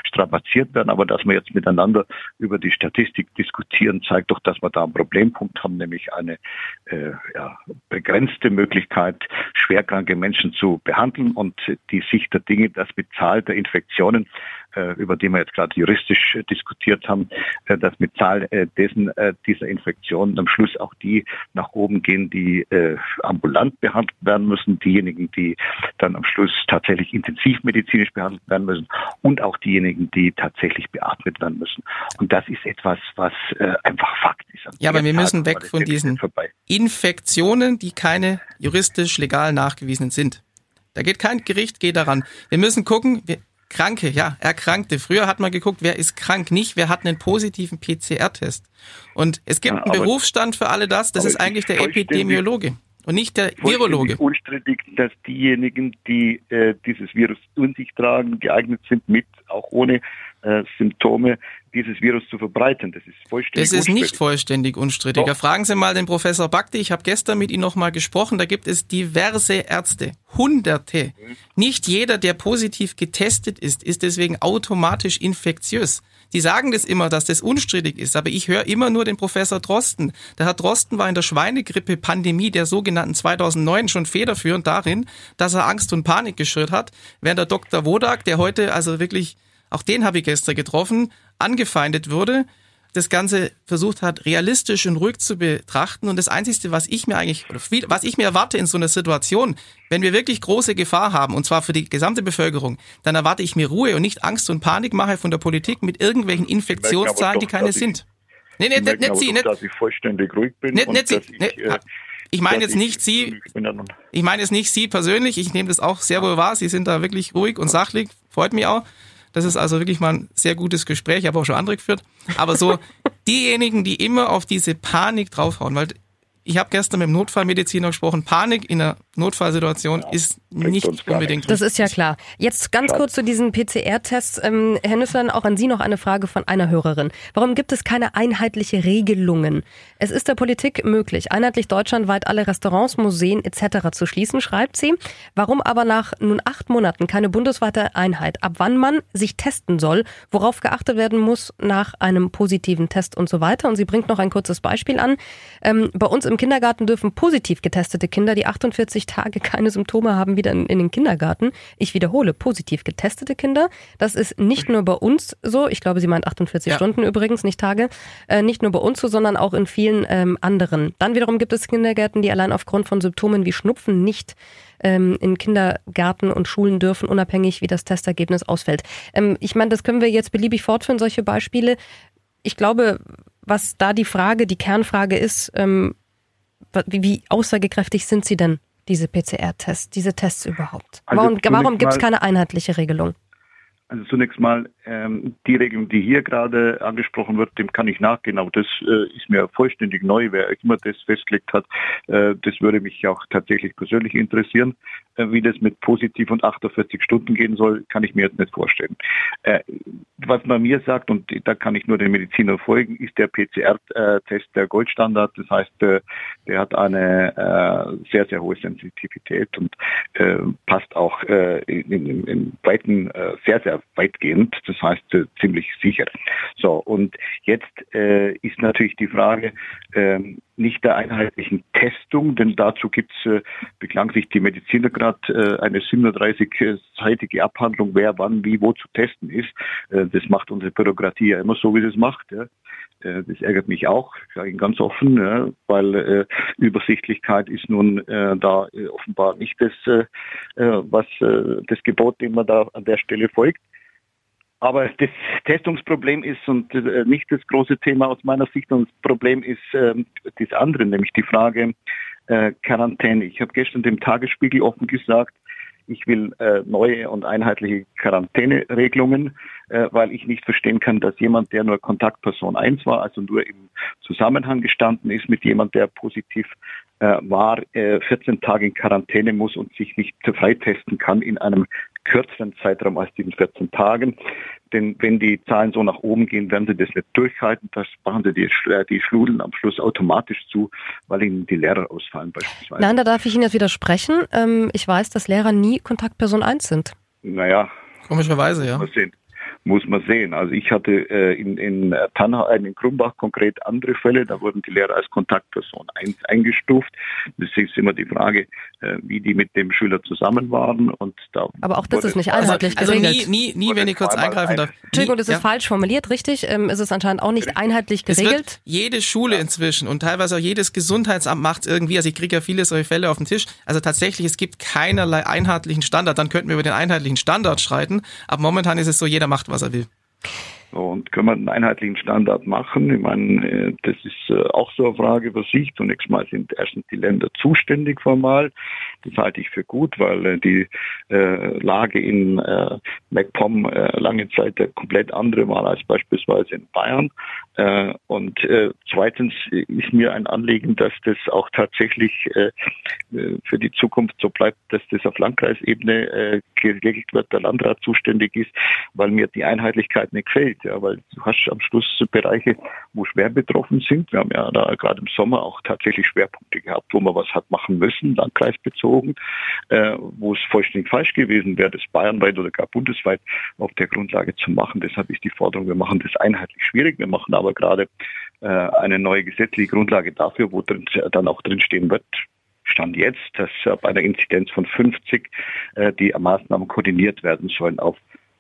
strapaziert werden. Aber dass wir jetzt miteinander über die Statistik diskutieren, zeigt doch, dass wir da einen Problempunkt haben, nämlich eine ja, begrenzte Möglichkeit, schwerkranke Menschen zu behandeln und die Sicht der Dinge, dass mit Zahl der Infektionen über die wir jetzt gerade juristisch diskutiert haben, äh, dass mit Zahl äh, dessen, dieser Infektionen am Schluss auch die nach oben gehen, die ambulant behandelt werden müssen, diejenigen, die dann am Schluss tatsächlich intensivmedizinisch behandelt werden müssen und auch diejenigen, die tatsächlich beatmet werden müssen. Und das ist etwas, was einfach Fakt ist. Ja, aber wir müssen weg von diesen Infektionen, die keine juristisch legal nachgewiesen sind. Da geht kein Gericht, geht daran. Wir müssen gucken, wir, Kranke, ja, Erkrankte. Früher hat man geguckt, wer ist krank, nicht wer hat einen positiven PCR-Test. Und es gibt ja, einen Berufsstand für alle das, das ist eigentlich der Epidemiologe und nicht der Virologe. unstrittig, dass diejenigen, die äh, dieses Virus in sich tragen, geeignet sind, mit, auch ohne äh, Symptome, dieses Virus zu verbreiten. Das ist vollständig Das ist nicht vollständig unstrittig. Doch. Fragen Sie mal den Professor Bakti. Ich habe gestern mit ihm nochmal gesprochen. Da gibt es diverse Ärzte. Hunderte. Mhm. Nicht jeder, der positiv getestet ist, ist deswegen automatisch infektiös. Die sagen das immer, dass das unstrittig ist, aber ich höre immer nur den Professor Drosten. Der Herr Drosten war in der Schweinegrippe-Pandemie der sogenannten 2009 schon federführend darin, dass er Angst und Panik geschürt hat, während der Dr. Wodak, der heute also wirklich, auch den habe ich gestern getroffen, angefeindet wurde, das Ganze versucht hat, realistisch und ruhig zu betrachten. Und das Einzige, was ich mir eigentlich, oder viel, was ich mir erwarte in so einer Situation, wenn wir wirklich große Gefahr haben, und zwar für die gesamte Bevölkerung, dann erwarte ich mir Ruhe und nicht Angst und Panikmache von der Politik mit irgendwelchen Infektionszahlen, die keine sind. Nee, nee, nicht, nicht Sie, nicht, dass ich vollständig ruhig bin. Nicht, nicht Sie, ich, nicht, äh, ich meine jetzt nicht Sie, ich meine jetzt nicht Sie persönlich, ich nehme das auch sehr wohl wahr, Sie sind da wirklich ruhig und sachlich, freut mich auch. Das ist also wirklich mal ein sehr gutes Gespräch. Ich habe auch schon andere geführt. Aber so [LAUGHS] diejenigen, die immer auf diese Panik draufhauen, weil ich habe gestern mit dem Notfallmediziner gesprochen, Panik in einer Notfallsituation ist nicht unbedingt. Das ist ja klar. Jetzt ganz kurz zu diesen PCR-Tests. Ähm, Herr Nüsslein, auch an Sie noch eine Frage von einer Hörerin. Warum gibt es keine einheitliche Regelungen? Es ist der Politik möglich, einheitlich deutschlandweit alle Restaurants, Museen etc. zu schließen, schreibt sie. Warum aber nach nun acht Monaten keine bundesweite Einheit? Ab wann man sich testen soll, worauf geachtet werden muss nach einem positiven Test und so weiter? Und sie bringt noch ein kurzes Beispiel an. Ähm, bei uns im im Kindergarten dürfen positiv getestete Kinder, die 48 Tage keine Symptome haben, wieder in, in, den Kindergarten. Ich wiederhole, positiv getestete Kinder. Das ist nicht nur bei uns so. Ich glaube, sie meint 48 ja. Stunden übrigens, nicht Tage. Äh, nicht nur bei uns so, sondern auch in vielen ähm, anderen. Dann wiederum gibt es Kindergärten, die allein aufgrund von Symptomen wie Schnupfen nicht ähm, in Kindergärten und Schulen dürfen, unabhängig wie das Testergebnis ausfällt. Ähm, ich meine, das können wir jetzt beliebig fortführen, solche Beispiele. Ich glaube, was da die Frage, die Kernfrage ist, ähm, wie, wie aussagekräftig sind sie denn, diese PCR-Tests, diese Tests überhaupt? Also warum, warum gibt es keine einheitliche Regelung? Also zunächst mal die Regelung, die hier gerade angesprochen wird, dem kann ich nachgehen, aber das äh, ist mir vollständig neu. Wer immer das festgelegt hat, äh, das würde mich auch tatsächlich persönlich interessieren. Äh, wie das mit positiv und 48 Stunden gehen soll, kann ich mir jetzt nicht vorstellen. Äh, was man mir sagt, und da kann ich nur den Mediziner folgen, ist der PCR-Test der Goldstandard. Das heißt, äh, der hat eine äh, sehr, sehr hohe Sensitivität und äh, passt auch äh, in, in, in weiten äh, sehr, sehr weitgehend, das heißt äh, ziemlich sicher. So, und jetzt äh, ist natürlich die Frage, äh, nicht der einheitlichen Testung, denn dazu gibt es, äh, beklang sich die Mediziner gerade, äh, eine 37-seitige Abhandlung, wer wann wie wo zu testen ist. Äh, das macht unsere Bürokratie ja immer so, wie sie es macht. Ja. Äh, das ärgert mich auch, sage ich ganz offen, ja, weil äh, Übersichtlichkeit ist nun äh, da offenbar nicht das, was das Gebot, dem man da an der Stelle folgt. Aber das Testungsproblem ist und äh, nicht das große Thema aus meiner Sicht. Und das Problem ist äh, das andere, nämlich die Frage äh, Quarantäne. Ich habe gestern dem Tagesspiegel offen gesagt, ich will äh, neue und einheitliche Quarantäneregelungen, äh, weil ich nicht verstehen kann, dass jemand, der nur Kontaktperson 1 war, also nur im Zusammenhang gestanden ist mit jemand, der positiv äh, war, äh, 14 Tage in Quarantäne muss und sich nicht freitesten kann in einem kürzeren Zeitraum als diesen 14 Tagen. Denn wenn die Zahlen so nach oben gehen, werden sie das nicht durchhalten. Das machen sie die, äh, die Schludeln am Schluss automatisch zu, weil ihnen die Lehrer ausfallen beispielsweise. Nein, da darf ich Ihnen jetzt widersprechen. Ähm, ich weiß, dass Lehrer nie Kontaktperson 1 sind. Naja. Komischerweise, ja muss man sehen. Also ich hatte äh, in, in Tannhausen, äh, in Krumbach konkret andere Fälle, da wurden die Lehrer als Kontaktperson ein, eingestuft. Das ist immer die Frage, äh, wie die mit dem Schüler zusammen waren. Und da Aber auch das ist nicht einheitlich also, geregelt. Also nie, nie, nie wenn ich kurz eingreifen darf. Entschuldigung, das ist ja. falsch formuliert, richtig? Ähm, ist es anscheinend auch nicht einheitlich geregelt? jede Schule inzwischen und teilweise auch jedes Gesundheitsamt macht irgendwie, also ich kriege ja viele solche Fälle auf den Tisch, also tatsächlich, es gibt keinerlei einheitlichen Standard, dann könnten wir über den einheitlichen Standard streiten, aber momentan ist es so, jeder macht, was er will. Und können wir einen einheitlichen Standard machen? Ich meine, äh, das ist äh, auch so eine Frage für sich. Zunächst mal sind erstens die Länder zuständig formal. Das halte ich für gut, weil äh, die Lage in MacPom lange Zeit komplett andere war als beispielsweise in Bayern. Und zweitens ist mir ein Anliegen, dass das auch tatsächlich für die Zukunft so bleibt, dass das auf Landkreisebene geregelt wird, der Landrat zuständig ist, weil mir die Einheitlichkeit nicht gefällt ja, weil du hast am Schluss Bereiche, wo schwer betroffen sind. Wir haben ja da gerade im Sommer auch tatsächlich Schwerpunkte gehabt, wo man was hat machen müssen, landkreisbezogen, äh, wo es vollständig falsch gewesen wäre, das bayernweit oder gar bundesweit auf der Grundlage zu machen. Deshalb ist die Forderung, wir machen das einheitlich schwierig. Wir machen aber gerade äh, eine neue gesetzliche Grundlage dafür, wo drin, dann auch drin stehen wird, Stand jetzt, dass bei einer Inzidenz von 50 äh, die Maßnahmen koordiniert werden sollen auf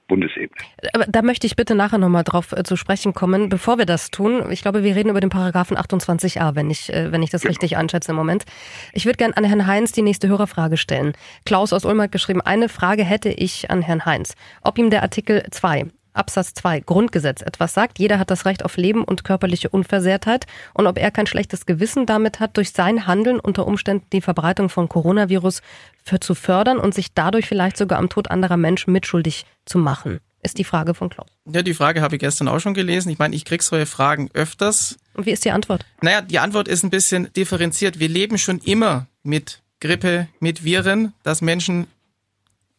Bundesebene. Aber da möchte ich bitte nachher nochmal drauf äh, zu sprechen kommen. Bevor wir das tun, ich glaube, wir reden über den Paragraphen 28a, wenn ich, äh, wenn ich das genau. richtig einschätze im Moment. Ich würde gerne an Herrn Heinz die nächste Hörerfrage stellen. Klaus aus Ulm hat geschrieben, eine Frage hätte ich an Herrn Heinz. Ob ihm der Artikel 2 Absatz 2 Grundgesetz etwas sagt. Jeder hat das Recht auf Leben und körperliche Unversehrtheit. Und ob er kein schlechtes Gewissen damit hat, durch sein Handeln unter Umständen die Verbreitung von Coronavirus für zu fördern und sich dadurch vielleicht sogar am Tod anderer Menschen mitschuldig zu machen. ist die Frage von Klaus. Ja, die Frage habe ich gestern auch schon gelesen. Ich meine, ich krieg solche Fragen öfters. Und wie ist die Antwort? Naja, die Antwort ist ein bisschen differenziert. Wir leben schon immer mit Grippe, mit Viren, dass Menschen,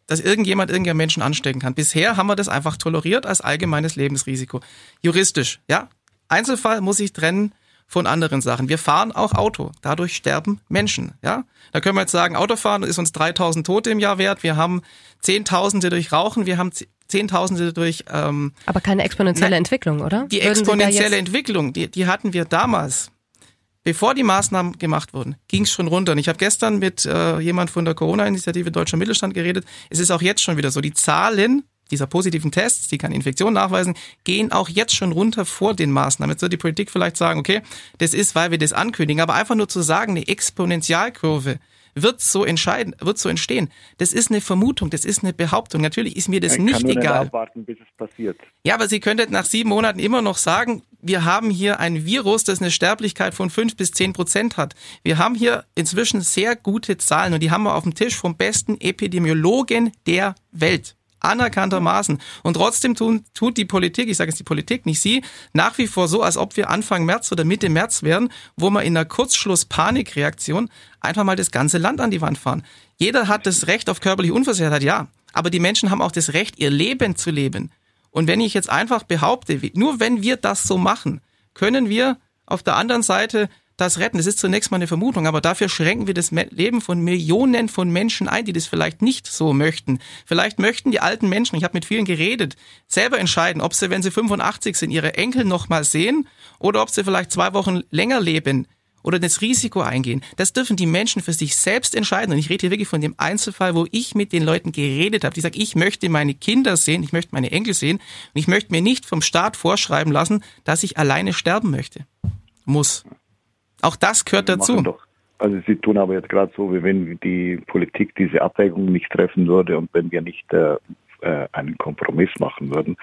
dass irgendjemand irgendeinen Menschen anstecken kann. Bisher haben wir das einfach toleriert als allgemeines Lebensrisiko. Juristisch, ja. Einzelfall muss ich trennen von anderen Sachen. Wir fahren auch Auto. Dadurch sterben Menschen. Ja, da können wir jetzt sagen, Autofahren ist uns 3000 Tote im Jahr wert. Wir haben Zehntausende durch Rauchen. Wir haben Zehntausende durch. Ähm, Aber keine exponentielle na, Entwicklung, oder? Die Würden exponentielle Entwicklung, die, die hatten wir damals. Bevor die Maßnahmen gemacht wurden, ging es schon runter. Und ich habe gestern mit äh, jemand von der Corona-Initiative Deutscher Mittelstand geredet. Es ist auch jetzt schon wieder so. Die Zahlen dieser positiven Tests, die keine Infektion nachweisen, gehen auch jetzt schon runter vor den Maßnahmen. Jetzt wird die Politik vielleicht sagen, okay, das ist, weil wir das ankündigen, aber einfach nur zu sagen, eine Exponentialkurve wird so entscheiden, wird so entstehen. Das ist eine Vermutung, das ist eine Behauptung. Natürlich ist mir das ich nicht kann nur egal. Nicht abwarten, bis es passiert. Ja, aber Sie könnten nach sieben Monaten immer noch sagen, wir haben hier ein Virus, das eine Sterblichkeit von fünf bis zehn Prozent hat. Wir haben hier inzwischen sehr gute Zahlen und die haben wir auf dem Tisch vom besten Epidemiologen der Welt anerkanntermaßen. Und trotzdem tun, tut die Politik, ich sage jetzt die Politik, nicht Sie, nach wie vor so, als ob wir Anfang März oder Mitte März wären, wo wir in einer Kurzschluss-Panikreaktion einfach mal das ganze Land an die Wand fahren. Jeder hat das Recht auf körperliche Unversehrtheit, ja. Aber die Menschen haben auch das Recht, ihr Leben zu leben. Und wenn ich jetzt einfach behaupte, nur wenn wir das so machen, können wir auf der anderen Seite das retten. Das ist zunächst mal eine Vermutung, aber dafür schränken wir das Leben von Millionen von Menschen ein, die das vielleicht nicht so möchten. Vielleicht möchten die alten Menschen, ich habe mit vielen geredet, selber entscheiden, ob sie, wenn sie 85 sind, ihre Enkel noch mal sehen oder ob sie vielleicht zwei Wochen länger leben oder das Risiko eingehen. Das dürfen die Menschen für sich selbst entscheiden. Und ich rede hier wirklich von dem Einzelfall, wo ich mit den Leuten geredet habe. Die sagen, ich möchte meine Kinder sehen, ich möchte meine Enkel sehen und ich möchte mir nicht vom Staat vorschreiben lassen, dass ich alleine sterben möchte. Muss. Auch das gehört dazu. Doch, also Sie tun aber jetzt gerade so, wie wenn die Politik diese Abwägung nicht treffen würde und wenn wir nicht äh, äh einen Kompromiss machen würden,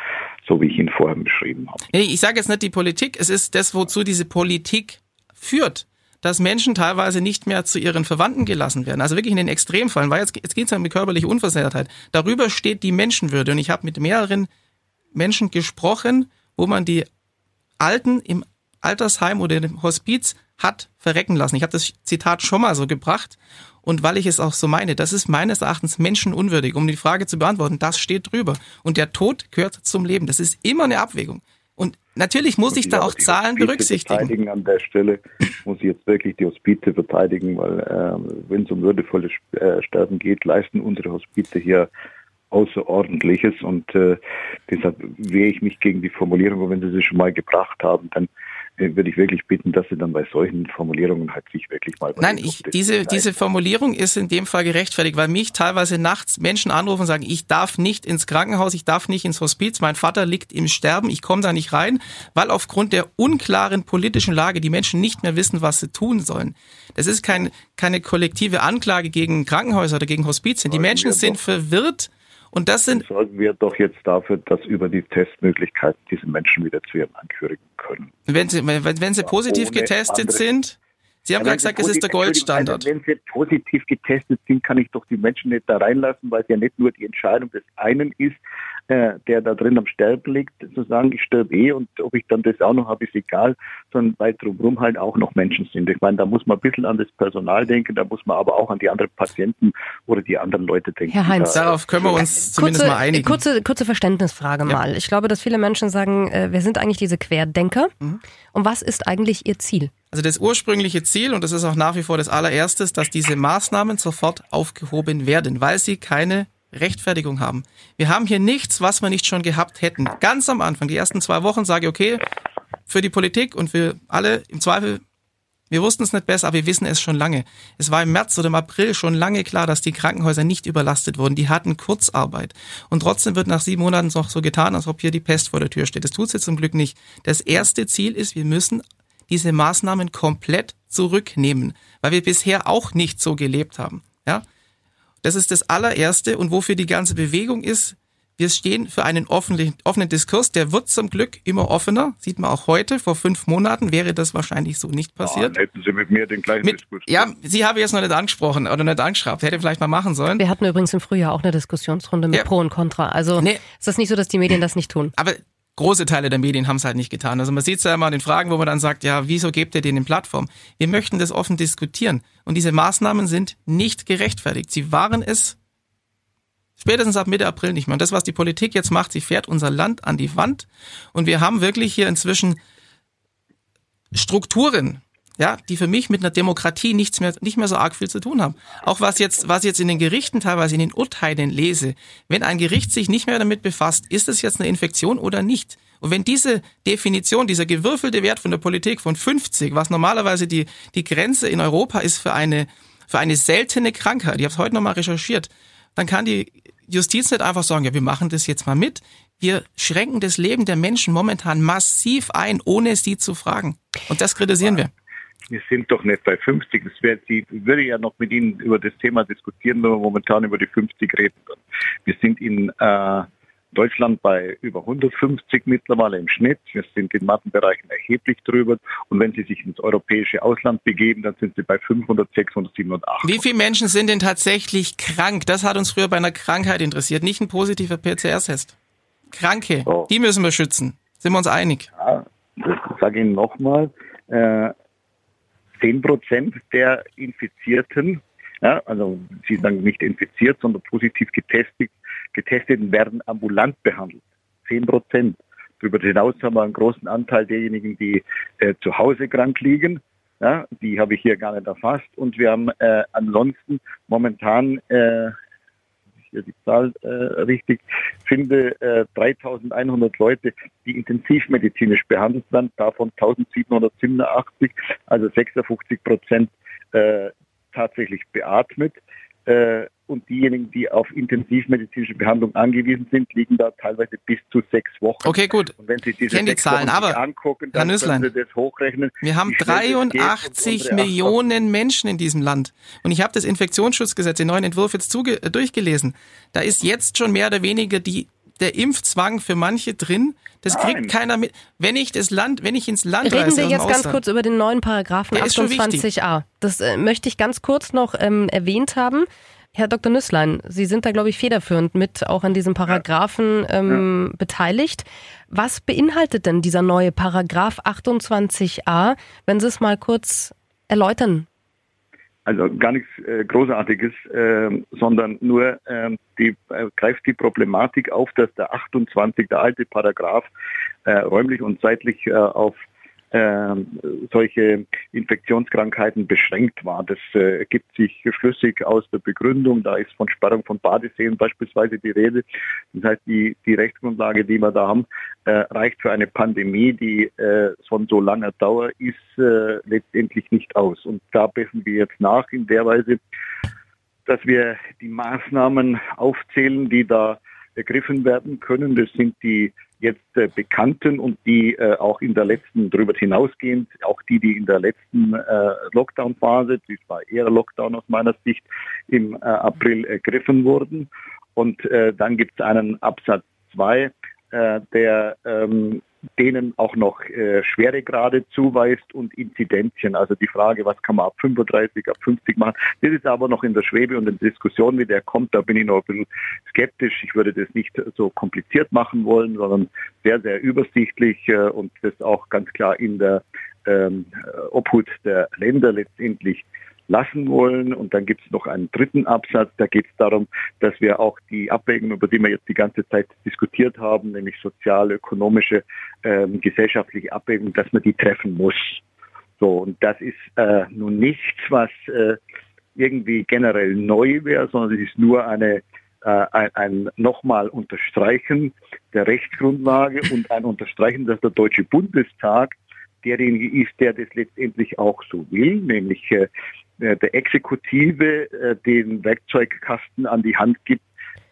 so wie ich ihn vorher beschrieben habe. Nee, ich sage jetzt nicht die Politik, es ist das, wozu diese Politik führt dass Menschen teilweise nicht mehr zu ihren Verwandten gelassen werden. Also wirklich in den Extremfällen, weil jetzt, jetzt geht es ja um die körperliche Unversehrtheit. Darüber steht die Menschenwürde. Und ich habe mit mehreren Menschen gesprochen, wo man die Alten im Altersheim oder im Hospiz hat verrecken lassen. Ich habe das Zitat schon mal so gebracht und weil ich es auch so meine, das ist meines Erachtens menschenunwürdig. Um die Frage zu beantworten, das steht drüber. Und der Tod gehört zum Leben. Das ist immer eine Abwägung. Natürlich muss ich da auch Zahlen berücksichtigen. Verteidigen an der Stelle muss ich jetzt wirklich die Hospize verteidigen, weil äh, wenn es um würdevolles äh, Sterben geht, leisten unsere Hospize hier Außerordentliches und äh, deshalb wehre ich mich gegen die Formulierung, und wenn Sie sie schon mal gebracht haben, dann würde ich wirklich bitten, dass Sie dann bei solchen Formulierungen halt sich wirklich mal. Nein, ich, diese, diese Formulierung ist in dem Fall gerechtfertigt, weil mich teilweise nachts Menschen anrufen und sagen, ich darf nicht ins Krankenhaus, ich darf nicht ins Hospiz, mein Vater liegt im Sterben, ich komme da nicht rein, weil aufgrund der unklaren politischen Lage die Menschen nicht mehr wissen, was sie tun sollen. Das ist kein, keine kollektive Anklage gegen Krankenhäuser oder gegen Hospizien. Die Menschen sind verwirrt und das sind. Sorgen wir doch jetzt dafür, dass über die Testmöglichkeiten diese Menschen wieder zu ihren Angehörigen können. Wenn sie, wenn, wenn sie positiv getestet sind, Sie haben ja, gerade gesagt, es ist der Goldstandard. Wenn sie positiv getestet sind, kann ich doch die Menschen nicht da reinlassen, weil es ja nicht nur die Entscheidung des einen ist, äh, der da drin am Sterben liegt, zu sagen, ich sterbe eh und ob ich dann das auch noch habe, ist egal, sondern weil drumherum halt auch noch Menschen sind. Ich meine, da muss man ein bisschen an das Personal denken, da muss man aber auch an die anderen Patienten oder die anderen Leute denken. Herr Heinz, da, darauf können wir uns zumindest mal einigen. Kurze, kurze Verständnisfrage ja. mal. Ich glaube, dass viele Menschen sagen, äh, wer sind eigentlich diese Querdenker mhm. und was ist eigentlich ihr Ziel? Also das ursprüngliche Ziel, und das ist auch nach wie vor das allererstes, dass diese Maßnahmen sofort aufgehoben werden, weil sie keine Rechtfertigung haben. Wir haben hier nichts, was wir nicht schon gehabt hätten. Ganz am Anfang, die ersten zwei Wochen, sage ich, okay, für die Politik und für alle im Zweifel, wir wussten es nicht besser, aber wir wissen es schon lange. Es war im März oder im April schon lange klar, dass die Krankenhäuser nicht überlastet wurden. Die hatten Kurzarbeit. Und trotzdem wird nach sieben Monaten noch so getan, als ob hier die Pest vor der Tür steht. Das tut sie zum Glück nicht. Das erste Ziel ist, wir müssen diese Maßnahmen komplett zurücknehmen, weil wir bisher auch nicht so gelebt haben. Ja, das ist das allererste und wofür die ganze Bewegung ist. wir stehen für einen offenen, offenen Diskurs. Der wird zum Glück immer offener. Sieht man auch heute. Vor fünf Monaten wäre das wahrscheinlich so nicht passiert. Ja, hätten Sie mit mir den gleichen Mit, Diskurs. ja, Sie habe ich jetzt noch nicht angesprochen oder nicht angeschraubt. Hätte vielleicht mal machen sollen. Wir hatten übrigens im Frühjahr auch eine Diskussionsrunde mit Ja. Pro und Contra. Also Nee. ist das nicht so, dass die Medien das nicht tun? Aber große Teile der Medien haben es halt nicht getan. Also man sieht es ja immer an den Fragen, wo man dann sagt, ja, wieso gebt ihr denen Plattform? Wir möchten das offen diskutieren. Und diese Maßnahmen sind nicht gerechtfertigt. Sie waren es spätestens ab Mitte April nicht mehr. Und das, was die Politik jetzt macht, sie fährt unser Land an die Wand. Und wir haben wirklich hier inzwischen Strukturen, ja, die für mich mit einer Demokratie nichts mehr, nicht mehr so arg viel zu tun haben. Auch was jetzt, was jetzt in den Gerichten teilweise in den Urteilen lese. Wenn ein Gericht sich nicht mehr damit befasst, ist es jetzt eine Infektion oder nicht? Und wenn diese Definition, dieser gewürfelte Wert von der Politik von 50, was normalerweise die, die Grenze in Europa ist für eine, für eine seltene Krankheit, ich habe es heute nochmal recherchiert, dann kann die Justiz nicht einfach sagen, ja, wir machen das jetzt mal mit. Wir schränken das Leben der Menschen momentan massiv ein, ohne sie zu fragen. Und das kritisieren wir. Wir sind doch nicht bei 50. Das wäre, ich würde ja noch mit Ihnen über das Thema diskutieren, wenn wir momentan über die 50 reden. Wir sind in äh, Deutschland bei über 150 mittlerweile im Schnitt. Wir sind in manchen Bereichen erheblich drüber. Und wenn Sie sich ins europäische Ausland begeben, dann sind Sie bei 500, 600, 700, 800. Wie viele Menschen sind denn tatsächlich krank? Das hat uns früher bei einer Krankheit interessiert, nicht ein positiver PCR-Test. Kranke, Oh. die müssen wir schützen. Sind wir uns einig? Ja, das sage ich Ihnen nochmal. Äh, 10 Prozent der Infizierten, ja, also Sie sagen nicht infiziert, sondern positiv getestet, Getesteten werden ambulant behandelt. 10 Prozent. Darüber hinaus haben wir einen großen Anteil derjenigen, die äh, zu Hause krank liegen. Ja, die habe ich hier gar nicht erfasst. Und wir haben äh, ansonsten momentan äh, hier die Zahl äh, richtig finde, äh, 3100 Leute, die intensivmedizinisch behandelt werden, davon 1787, also 56 Prozent äh, tatsächlich beatmet. Äh, und diejenigen, die auf intensivmedizinische Behandlung angewiesen sind, liegen da teilweise bis zu sechs Wochen. Okay, gut. Und wenn Sie diese die Zahlen, Wochen aber, angucken, Herr dann Nüßlein, können Sie das hochrechnen. Wir haben wie schnell das geht und 83 unsere Millionen Menschen in diesem Land. Und ich habe das Infektionsschutzgesetz, den neuen Entwurf jetzt zuge durchgelesen. Da ist jetzt schon mehr oder weniger die, der Impfzwang für manche drin. Das kriegt Nein. keiner mit. Wenn ich das Land, wenn ich ins Land Reden reise wir jetzt ganz kurz über den neuen Paragraphen Der ist schon wichtig. 28a. Das äh, möchte ich ganz kurz noch ähm, erwähnt haben. Herr Dr. Nüßlein, Sie sind da, glaube ich, federführend mit auch an diesem Paragraphen ähm, beteiligt. Was beinhaltet denn dieser neue Paragraph 28a, wenn Sie es mal kurz erläutern? Also gar nichts äh, Großartiges, ähm, sondern nur ähm, die, äh, greift die Problematik auf, dass der 28, der alte Paragraph, äh, räumlich und zeitlich äh, auf ähm, solche Infektionskrankheiten beschränkt war. Das äh, ergibt sich schlüssig aus der Begründung. Da ist von Sperrung von Badeseen beispielsweise die Rede. Das heißt, die, die Rechtsgrundlage, die wir da haben, äh, reicht für eine Pandemie, die äh, von so langer Dauer ist, letztendlich nicht aus. Und da bessern wir jetzt nach in der Weise, dass wir die Maßnahmen aufzählen, die da ergriffen werden können. Das sind die jetzt äh, bekannten und die äh, auch in der letzten, darüber hinausgehend, auch die, die in der letzten äh, Lockdown-Phase, das war eher Lockdown aus meiner Sicht, im äh, April ergriffen wurden. Und äh, dann gibt es einen Absatz 2, äh, der ähm, denen auch noch äh, Schweregrade zuweist und Inzidenzien. Also die Frage, was kann man ab 35, ab 50 machen. Das ist aber noch in der Schwebe und in der Diskussion, wie der kommt, da bin ich noch ein bisschen skeptisch. Ich würde das nicht so kompliziert machen wollen, sondern sehr, sehr übersichtlich äh, und das auch ganz klar in der ähm, Obhut der Länder letztendlich lassen wollen. Und dann gibt es noch einen dritten Absatz, da geht es darum, dass wir auch die Abwägung, über die wir jetzt die ganze Zeit diskutiert haben, nämlich soziale, ökonomische, ähm, gesellschaftliche Abwägung, dass man die treffen muss. So, und das ist äh, nun nichts, was äh, irgendwie generell neu wäre, sondern es ist nur eine äh, ein, ein nochmal Unterstreichen der Rechtsgrundlage [LAUGHS] und ein Unterstreichen, dass der Deutsche Bundestag derjenige ist, der das letztendlich auch so will, nämlich äh, der Exekutive äh, den Werkzeugkasten an die Hand gibt,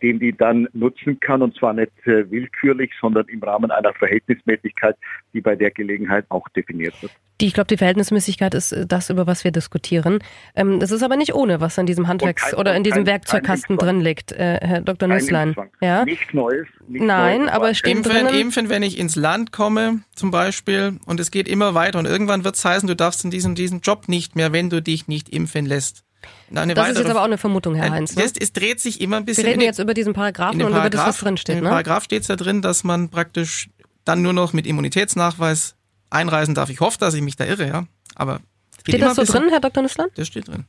den die dann nutzen kann und zwar nicht äh, willkürlich, sondern im Rahmen einer Verhältnismäßigkeit, die bei der Gelegenheit auch definiert wird. Die, ich glaube, die Verhältnismäßigkeit ist äh, das, über was wir diskutieren. Ähm, das ist aber nicht ohne, was in diesem Handwerks- kein, oder in diesem kein, Werkzeugkasten kein drin liegt, äh, Herr Dr. Nüsslein. Ja? Nichts Neues. Nicht Nein, Neues, aber es steht impfen, drinnen. impfen, wenn ich ins Land komme, zum Beispiel, und es geht immer weiter und irgendwann wird es heißen, du darfst in diesem, diesem Job nicht mehr, wenn du dich nicht impfen lässt. Eine das ist jetzt aber auch eine Vermutung, Herr Heinz. Ne? es dreht sich immer ein bisschen. Wir reden jetzt über diesen Paragraphen und über das, was drin steht. In dem ne? Paragraph steht es ja drin, dass man praktisch dann nur noch mit Immunitätsnachweis einreisen darf. Ich hoffe, dass ich mich da irre, ja. Aber steht das so drin, Herr Dr. Nussland? Das steht drin.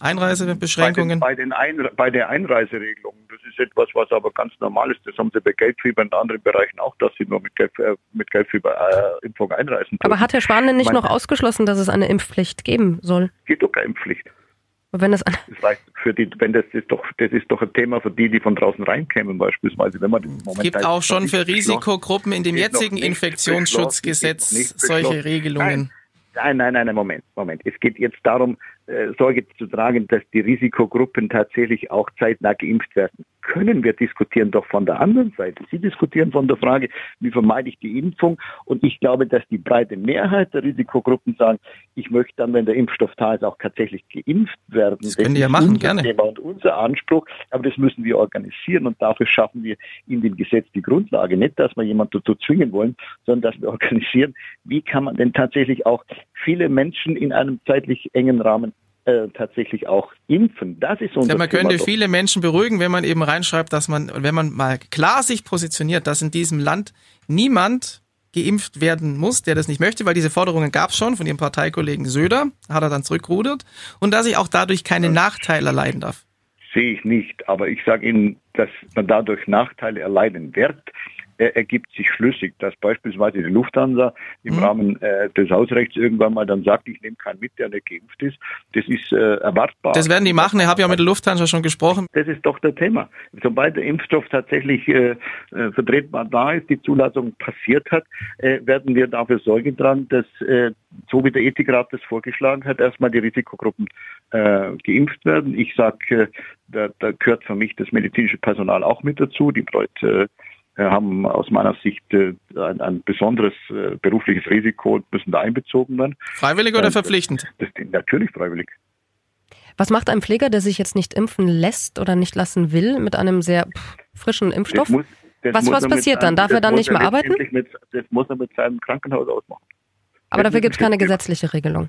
Einreisebeschränkungen. Bei, den, bei, den Ein, bei der Einreiseregelung, das ist etwas, was aber ganz normal ist. Das haben sie bei Geldfieber in anderen Bereichen auch, dass sie nur mit, Gelb, äh, mit Geldfieberimpfung äh, einreisen. Dürfen. Aber hat Herr Spahn denn nicht noch ausgeschlossen, dass es eine Impfpflicht geben soll? Geht doch keine Impfpflicht. Wenn das, das reicht für die, wenn das ist doch, das ist doch ein Thema für die, die von draußen reinkämen beispielsweise. Wenn man gibt auch schon für Risikogruppen in dem jetzigen Infektionsschutzgesetz solche Regelungen. Nein, nein, nein, nein, Moment, Moment. Es geht jetzt darum, Sorge zu tragen, dass die Risikogruppen tatsächlich auch zeitnah geimpft werden können. Wir diskutieren doch von der anderen Seite. Sie diskutieren von der Frage, wie vermeide ich die Impfung? Und ich glaube, dass die breite Mehrheit der Risikogruppen sagen, ich möchte dann, wenn der Impfstoff da ist, auch tatsächlich geimpft werden. Das können die ja machen, gerne. Thema und unser Anspruch. Aber das müssen wir organisieren und dafür schaffen wir in dem Gesetz die Grundlage. Nicht, dass wir jemanden dazu zwingen wollen, sondern dass wir [LAUGHS] organisieren, wie kann man denn tatsächlich auch viele Menschen in einem zeitlich engen Rahmen äh, tatsächlich auch impfen. Das ist unser ja, Man könnte Thema viele Menschen beruhigen, wenn man eben reinschreibt, dass man, wenn man mal klar sich positioniert, dass in diesem Land niemand geimpft werden muss, der das nicht möchte, weil diese Forderungen gab es schon von ihrem Parteikollegen Söder, hat er dann zurückrudert, und dass ich auch dadurch keine Nachteile erleiden darf. Sehe ich nicht, aber ich sage Ihnen, dass man dadurch Nachteile erleiden wird, ergibt sich schlüssig, dass beispielsweise die Lufthansa im mhm. Rahmen äh, des Hausrechts irgendwann mal dann sagt, ich nehme keinen mit, der nicht geimpft ist. Das ist äh, erwartbar. Das werden die machen. Ich habe ja mit der Lufthansa schon gesprochen. Das ist doch der Thema. Sobald der Impfstoff tatsächlich äh, äh, vertretbar da ist, die Zulassung passiert hat, äh, werden wir dafür Sorge tragen, dass äh, so wie der Ethikrat das vorgeschlagen hat, erstmal die Risikogruppen geimpft werden. Ich sage, da, da gehört für mich das medizinische Personal auch mit dazu. Die Leute haben aus meiner Sicht äh, ein, ein besonderes äh, berufliches Risiko und müssen da einbezogen werden. Freiwillig oder verpflichtend? Das, das, natürlich freiwillig. Was macht ein Pfleger, der sich jetzt nicht impfen lässt oder nicht lassen will, mit einem sehr pff, frischen Impfstoff? Muss, was was passiert dann? Darf er dann nicht mehr arbeiten? Mit, das muss er mit seinem Krankenhaus ausmachen. Aber dafür gibt es keine gesetzliche Regelung.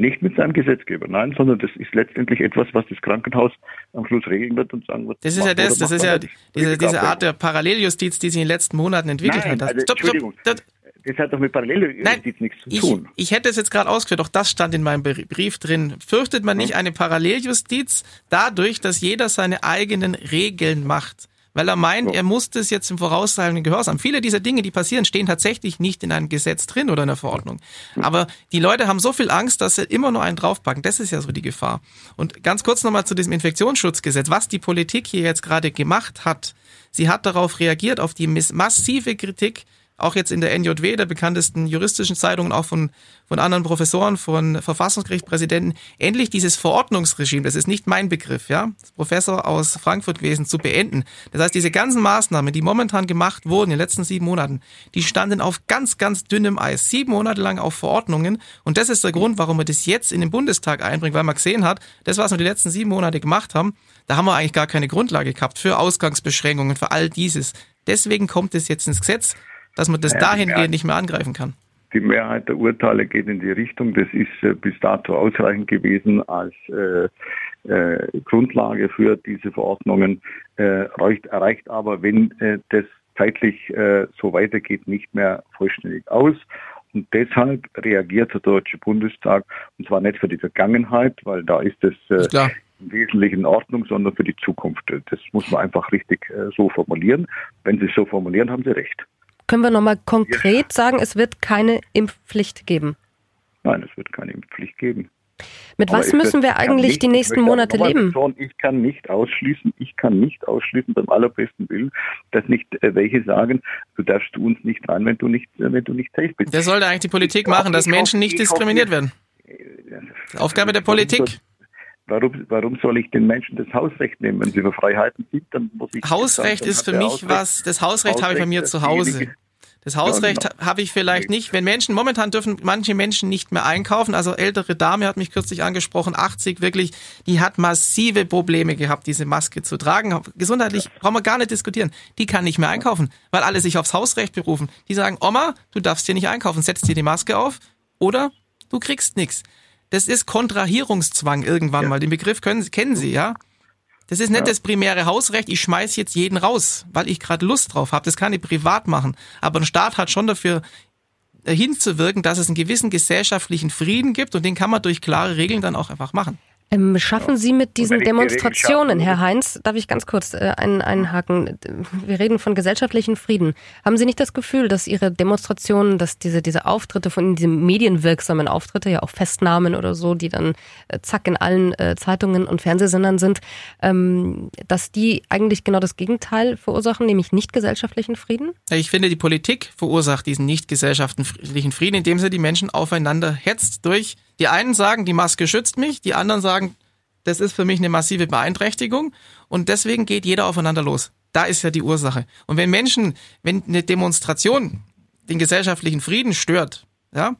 Nicht mit seinem Gesetzgeber, nein, sondern das ist letztendlich etwas, was das Krankenhaus am Schluss regeln wird und sagen wird. Das ist ja das, das ist ja diese, diese Art der Paralleljustiz, die sich in den letzten Monaten entwickelt nein, hat. Also, stopp, stopp, stopp. Das hat doch mit Paralleljustiz nichts zu tun. Ich, ich hätte es jetzt gerade ausgeführt, auch das stand in meinem Brief drin. Fürchtet man nicht hm? eine Paralleljustiz dadurch, dass jeder seine eigenen Regeln macht? Weil er meint, er muss das jetzt im vorauseilenden Gehorsam. Viele dieser Dinge, die passieren, stehen tatsächlich nicht in einem Gesetz drin oder in der Verordnung. Aber die Leute haben so viel Angst, dass sie immer nur einen draufpacken. Das ist ja so die Gefahr. Und ganz kurz nochmal zu diesem Infektionsschutzgesetz. Was die Politik hier jetzt gerade gemacht hat, sie hat darauf reagiert, auf die massive Kritik auch jetzt in der NJW, der bekanntesten juristischen Zeitung, auch von, von anderen Professoren, von Verfassungsgerichtspräsidenten, endlich dieses Verordnungsregime, das ist nicht mein Begriff, ja, Professor aus Frankfurt gewesen, zu beenden. Das heißt, diese ganzen Maßnahmen, die momentan gemacht wurden in den letzten sieben Monaten, die standen auf ganz, ganz dünnem Eis. Sieben Monate lang auf Verordnungen. Und das ist der Grund, warum man das jetzt in den Bundestag einbringt, weil man gesehen hat, das, was wir die letzten sieben Monate gemacht haben, da haben wir eigentlich gar keine Grundlage gehabt für Ausgangsbeschränkungen, für all dieses. Deswegen kommt es jetzt ins Gesetz dass man das ja, dahingehend nicht mehr angreifen kann. Die Mehrheit der Urteile geht in die Richtung, das ist äh, bis dato ausreichend gewesen als äh, äh, Grundlage für diese Verordnungen, äh, reicht, erreicht aber, wenn äh, das zeitlich äh, so weitergeht, nicht mehr vollständig aus. Und deshalb reagiert der Deutsche Bundestag, und zwar nicht für die Vergangenheit, weil da ist es ist im Wesentlichen in Ordnung, sondern für die Zukunft. Das muss man einfach richtig so formulieren. Wenn Sie es so formulieren, haben Sie recht. Können wir nochmal konkret ja. sagen, es wird keine Impfpflicht geben? Nein, es wird keine Impfpflicht geben. Mit Aber was müssen wir eigentlich nicht, die nächsten Monate leben? Schon, ich kann nicht ausschließen, ich kann nicht ausschließen beim allerbesten Willen, dass nicht äh, welche sagen, du darfst du uns nicht rein, wenn du nicht, äh, wenn du nicht safe bist. Das sollte eigentlich die Politik ich machen, dass Menschen nicht diskriminiert werden. Aufgabe der Politik Warum, warum soll ich den Menschen das Hausrecht nehmen? Wenn sie für Freiheiten sind, dann muss ich. Hausrecht sagen, ist für mich Hausrecht, was, das Hausrecht, Hausrecht habe ich bei mir zu Hause. Das Hausrecht ja, genau. habe ich vielleicht nicht. Wenn Menschen, momentan dürfen manche Menschen nicht mehr einkaufen. Also ältere Dame hat mich kürzlich angesprochen, 80 wirklich, die hat massive Probleme gehabt, diese Maske zu tragen. Gesundheitlich ja. brauchen wir gar nicht diskutieren. Die kann nicht mehr einkaufen, weil alle sich aufs Hausrecht berufen. Die sagen, Oma, du darfst hier nicht einkaufen, setz dir die Maske auf oder du kriegst nichts. Das ist Kontrahierungszwang irgendwann ja. mal. Den Begriff können, kennen Sie, ja? Das ist nicht ja. das primäre Hausrecht, ich schmeiß jetzt jeden raus, weil ich gerade Lust drauf habe. Das kann ich privat machen. Aber ein Staat hat schon dafür äh, hinzuwirken, dass es einen gewissen gesellschaftlichen Frieden gibt und den kann man durch klare Regeln dann auch einfach machen. Ähm, schaffen Sie mit diesen Demonstrationen, Herr Heinz, darf ich ganz kurz äh, einen, einhaken? Wir reden von gesellschaftlichen Frieden. Haben Sie nicht das Gefühl, dass Ihre Demonstrationen, dass diese, diese Auftritte von diese medienwirksamen Auftritte, ja auch Festnahmen oder so, die dann äh, zack in allen äh, Zeitungen und Fernsehsendern sind, ähm, dass die eigentlich genau das Gegenteil verursachen, nämlich nicht gesellschaftlichen Frieden? Ich finde, die Politik verursacht diesen nicht gesellschaftlichen Frieden, indem sie die Menschen aufeinander hetzt durch die einen sagen, die Maske schützt mich, die anderen sagen, das ist für mich eine massive Beeinträchtigung und deswegen geht jeder aufeinander los. Da ist ja die Ursache. Und wenn Menschen, wenn eine Demonstration den gesellschaftlichen Frieden stört, ja,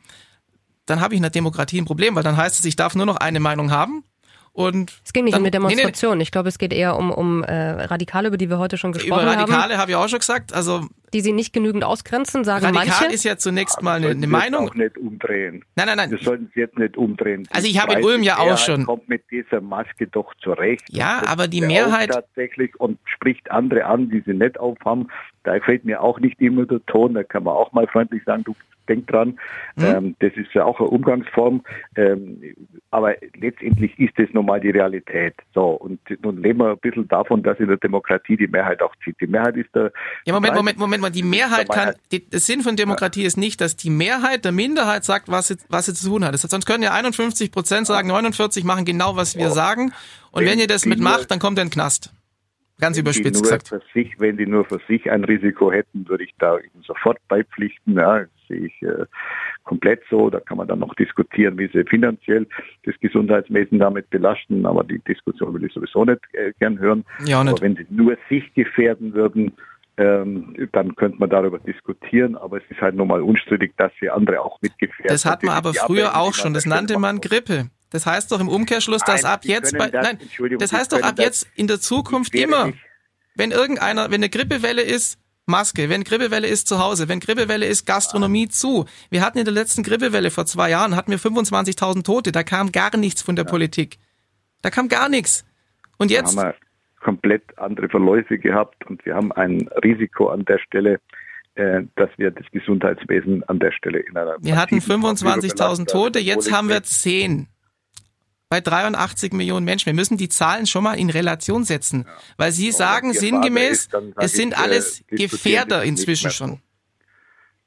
dann habe ich in der Demokratie ein Problem, weil dann heißt es, ich darf nur noch eine Meinung haben und es ging nicht dann, um eine Demonstration. Nee, nee. Ich glaube, es geht eher um, um äh, Radikale, über die wir heute schon gesprochen haben. Über Radikale habe ich auch schon gesagt. Also die sie nicht genügend ausgrenzen, sagen Radikal manche. Radikal ist ja zunächst mal eine, eine Meinung. Auch nicht umdrehen. Nein, nein, nein. Wir sollten es jetzt nicht umdrehen. Also ich habe in Ulm ja auch schon. kommt mit dieser Maske doch zurecht. Ja, aber die Mehrheit tatsächlich und spricht andere an, die sie nicht aufhaben. Da gefällt mir auch nicht immer der Ton. Da kann man auch mal freundlich sagen, du denk dran. Mhm. Ähm, das ist ja auch eine Umgangsform. Ähm, aber letztendlich ist das nun mal die Realität. So, und nun leben wir ein bisschen davon, dass in der Demokratie die Mehrheit auch zieht. Die Mehrheit ist der. Ja, Moment, Moment, Moment mal. Die Mehrheit kann, die, der Sinn von Demokratie ja. ist nicht, dass die Mehrheit der Minderheit sagt, was sie, was sie zu tun hat. Sonst können ja 51 Prozent sagen, 49 machen genau, was wir sagen. Und wenn, ihr das mitmacht, dann kommt ihr in den Knast. Ganz wenn überspitzt gesagt. Für sich, wenn die nur für sich ein Risiko hätten, würde ich da sofort beipflichten. Ja, sehe ich äh, komplett so. Da kann man dann noch diskutieren, wie sie finanziell das Gesundheitswesen damit belasten. Aber die Diskussion will ich sowieso nicht äh, gern hören. Ja, nicht. Aber wenn sie nur sich gefährden würden, ähm, dann könnte man darüber diskutieren, aber es ist halt nochmal unstrittig, dass sie andere auch mitgefährden. Das hat man aber früher auch schon, das nannte man Grippe. Das heißt doch im Umkehrschluss, dass ab jetzt bei, das, nein, das heißt doch ab jetzt in der Zukunft immer, wenn irgendeiner, wenn eine Grippewelle ist, Maske, wenn Grippewelle ist zu Hause, wenn Grippewelle ist Gastronomie zu. Wir hatten in der letzten Grippewelle vor zwei Jahren, hatten wir 25.000 Tote, da kam gar nichts von der ja. Politik. Da kam gar nichts. Und jetzt? Da haben wir komplett andere Verläufe gehabt und wir haben ein Risiko an der Stelle, äh, dass wir das Gesundheitswesen an der Stelle in einer. Wir hatten 25.000 Tote, jetzt haben wir 10 bei 83 Millionen Menschen. Wir müssen die Zahlen schon mal in Relation setzen, ja. weil Sie sagen sinngemäß, ist, es sind ich, äh, alles Gefährder inzwischen schon.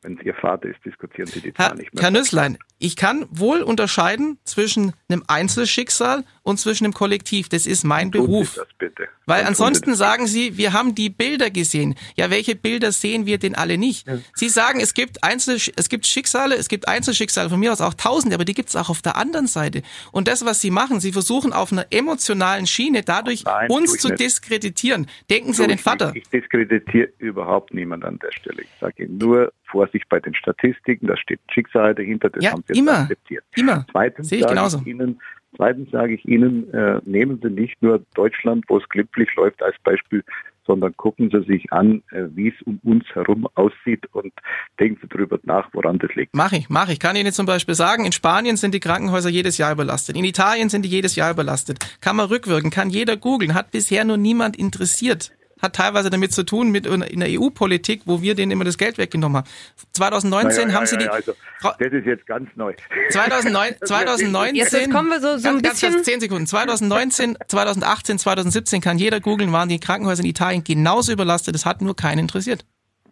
Wenn es Ihr Vater ist, diskutieren Sie die Zahlen nicht mehr. Herr Nüsslein, ich kann wohl unterscheiden zwischen einem Einzelschicksal und zwischen einem Kollektiv. Das ist mein Beruf. Sie das bitte. Weil ansonsten sagen Sie, wir haben die Bilder gesehen. Ja, welche Bilder sehen wir denn alle nicht? Ja. Sie sagen, es gibt Einzel, es gibt Schicksale, es gibt Einzelschicksale, von mir aus auch Tausende, aber die gibt es auch auf der anderen Seite. Und das, was Sie machen, Sie versuchen auf einer emotionalen Schiene dadurch Nein, uns zu nicht. diskreditieren. Denken Sie an den Vater. Ich, ich diskreditiere überhaupt niemand an der Stelle. Ich sage Ihnen nur, Vorsicht bei den Statistiken, da steht Schicksal dahinter, das ja, haben Sie immer, akzeptiert. Immer. Zweitens Sehe ich genauso. Ich Ihnen, Zweitens sage ich Ihnen, äh, nehmen Sie nicht nur Deutschland, wo es glimpflich läuft, als Beispiel, sondern gucken Sie sich an, äh, wie es um uns herum aussieht und denken Sie darüber nach, woran das liegt. Mach ich, mach ich. Kann Ihnen zum Beispiel sagen, in Spanien sind die Krankenhäuser jedes Jahr überlastet. In Italien sind die jedes Jahr überlastet. Kann man rückwirken, kann jeder googeln, hat bisher nur niemand interessiert hat teilweise damit zu tun mit in der EU-Politik, wo wir denen immer das Geld weggenommen haben. 2019 ja, haben sie die. Also, das ist jetzt ganz neu. 2009, 2019. [LAUGHS] Jetzt kommen wir so, so ein ganz, bisschen. Ganz, 10 Sekunden. 2019, 2018, 2017 kann jeder googeln, waren die Krankenhäuser in Italien genauso überlastet. Das hat nur keinen interessiert.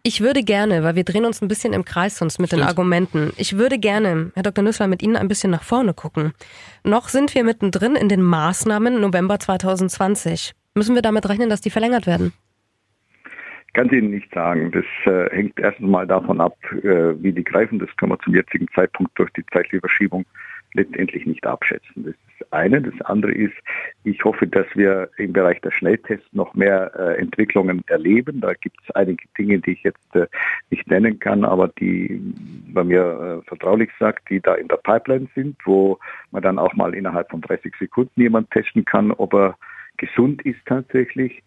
Ich würde gerne, weil wir drehen uns ein bisschen im Kreis sonst mit Stimmt. den Argumenten. Ich würde gerne, Herr Dr. Nüssler, mit Ihnen ein bisschen nach vorne gucken. Noch sind wir mittendrin in den Maßnahmen November 2020. Müssen wir damit rechnen, dass die verlängert werden? Kann Ihnen nicht sagen. Das äh, hängt erstens mal davon ab, äh, wie die greifen. Das kann man zum jetzigen Zeitpunkt durch die zeitliche Verschiebung letztendlich nicht abschätzen. Das ist eine. Das andere ist, ich hoffe, dass wir im Bereich der Schnelltests noch mehr äh, Entwicklungen erleben. Da gibt es einige Dinge, die ich jetzt äh, nicht nennen kann, aber die bei mir äh, vertraulich sagt, die da in der Pipeline sind, wo man dann auch mal innerhalb von 30 Sekunden jemand testen kann, ob er gesund ist tatsächlich, äh,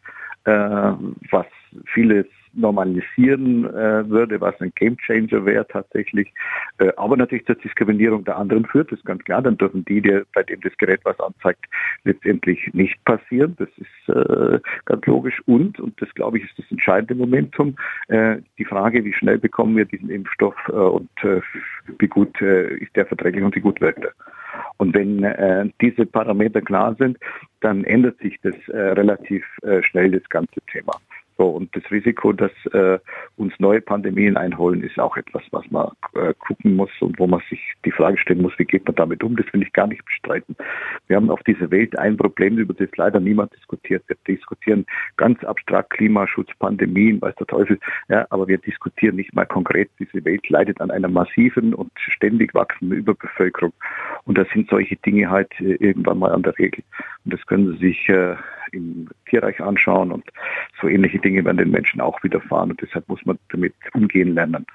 was vieles normalisieren äh, würde, was ein Gamechanger wäre tatsächlich. Äh, aber natürlich zur Diskriminierung der anderen führt, das ist ganz klar. Dann dürfen die, die, bei dem das Gerät was anzeigt, letztendlich nicht passieren. Das ist äh, ganz logisch. Und, und das glaube ich ist das entscheidende Momentum, äh, die Frage, wie schnell bekommen wir diesen Impfstoff äh, und äh, wie gut äh, ist der verträglich und wie gut wirkt er. Und wenn äh, diese Parameter klar sind, dann ändert sich das äh, relativ äh, schnell, das ganze Thema. So, und das Risiko, dass äh, uns neue Pandemien einholen, ist auch etwas, was man äh, gucken muss und wo man sich die Frage stellen muss, wie geht man damit um? Das will ich gar nicht bestreiten. Wir haben auf dieser Welt ein Problem, über das leider niemand diskutiert. Wir diskutieren ganz abstrakt Klimaschutz, Pandemien, weiß der Teufel, ja, aber wir diskutieren nicht mal konkret. Diese Welt leidet an einer massiven und ständig wachsenden Überbevölkerung. Und da sind solche Dinge halt äh, irgendwann mal an der Regel. Und das können Sie sich äh, im Tierreich anschauen und so ähnliche Dinge werden den Menschen auch widerfahren und deshalb muss man damit umgehen lernen.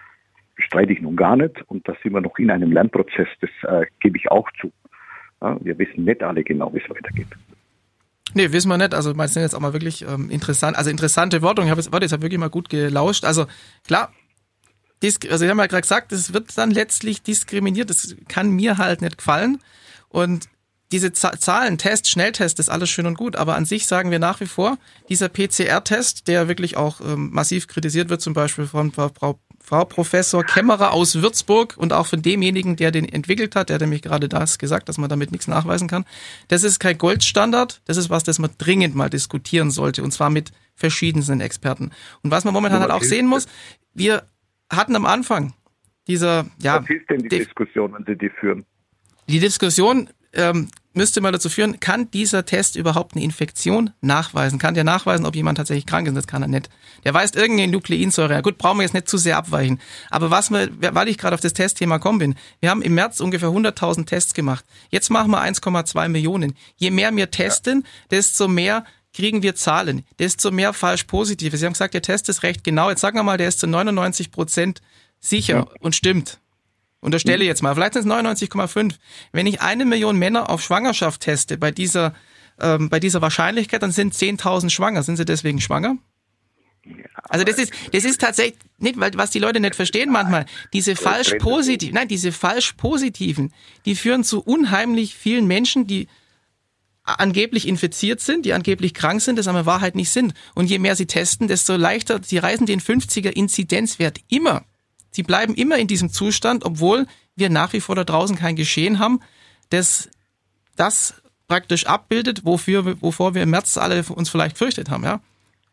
Bestreite ich nun gar nicht und da sind wir noch in einem Lernprozess, das äh, gebe ich auch zu. Ja, wir wissen nicht alle genau, wie es weitergeht. Nee, wissen wir nicht. Also, meinst du jetzt auch mal wirklich ähm, interessant, also interessante Worte. Ich habe jetzt, warte, jetzt habe wirklich mal gut gelauscht. Also, klar, also ich habe ja gerade gesagt, es wird dann letztlich diskriminiert. Das kann mir halt nicht gefallen. Und diese Zahlen, Test, Schnelltest, ist alles schön und gut, aber an sich sagen wir nach wie vor, dieser PCR-Test, der wirklich auch ähm, massiv kritisiert wird, zum Beispiel von Frau, Frau Professor Kämmerer aus Würzburg und auch von demjenigen, der den entwickelt hat, der hat nämlich gerade das gesagt, dass man damit nichts nachweisen kann. Das ist kein Goldstandard, das ist was, das man dringend mal diskutieren sollte und zwar mit verschiedensten Experten. Und was man momentan halt auch sehen muss, wir hatten am Anfang dieser, ja. Was hilft denn die Diskussion, wenn Sie die führen? Die Diskussion ähm, müsste mal dazu führen, kann dieser Test überhaupt eine Infektion nachweisen? Kann der nachweisen, ob jemand tatsächlich krank ist? Das kann er nicht. Der weist irgendeine Nukleinsäure. Ja, gut, brauchen wir jetzt nicht zu sehr abweichen. Aber was wir, weil ich gerade auf das Testthema kommen bin, wir haben im März ungefähr 100.000 Tests gemacht. Jetzt machen wir 1,2 Millionen. Je mehr wir testen, desto mehr kriegen wir Zahlen, desto mehr falsch positive. Sie haben gesagt, der Test ist recht genau. Jetzt sagen wir mal, der ist zu 99 Prozent sicher ja. und stimmt unterstelle jetzt mal, vielleicht sind es 99,5. Wenn ich eine Million Männer auf Schwangerschaft teste bei dieser, ähm, bei dieser Wahrscheinlichkeit, dann sind 10.000 schwanger. Sind sie deswegen schwanger? Also das ist, das ist tatsächlich nicht, weil was die Leute nicht verstehen manchmal, diese falsch positiven, nein, diese falsch positiven, die führen zu unheimlich vielen Menschen, die angeblich infiziert sind, die angeblich krank sind, das aber in Wahrheit nicht sind. Und je mehr sie testen, desto leichter, sie reißen den 50er Inzidenzwert immer. Sie bleiben immer in diesem Zustand, obwohl wir nach wie vor da draußen kein Geschehen haben, das das praktisch abbildet, wofür, wovor wir im März alle uns vielleicht fürchtet haben, ja.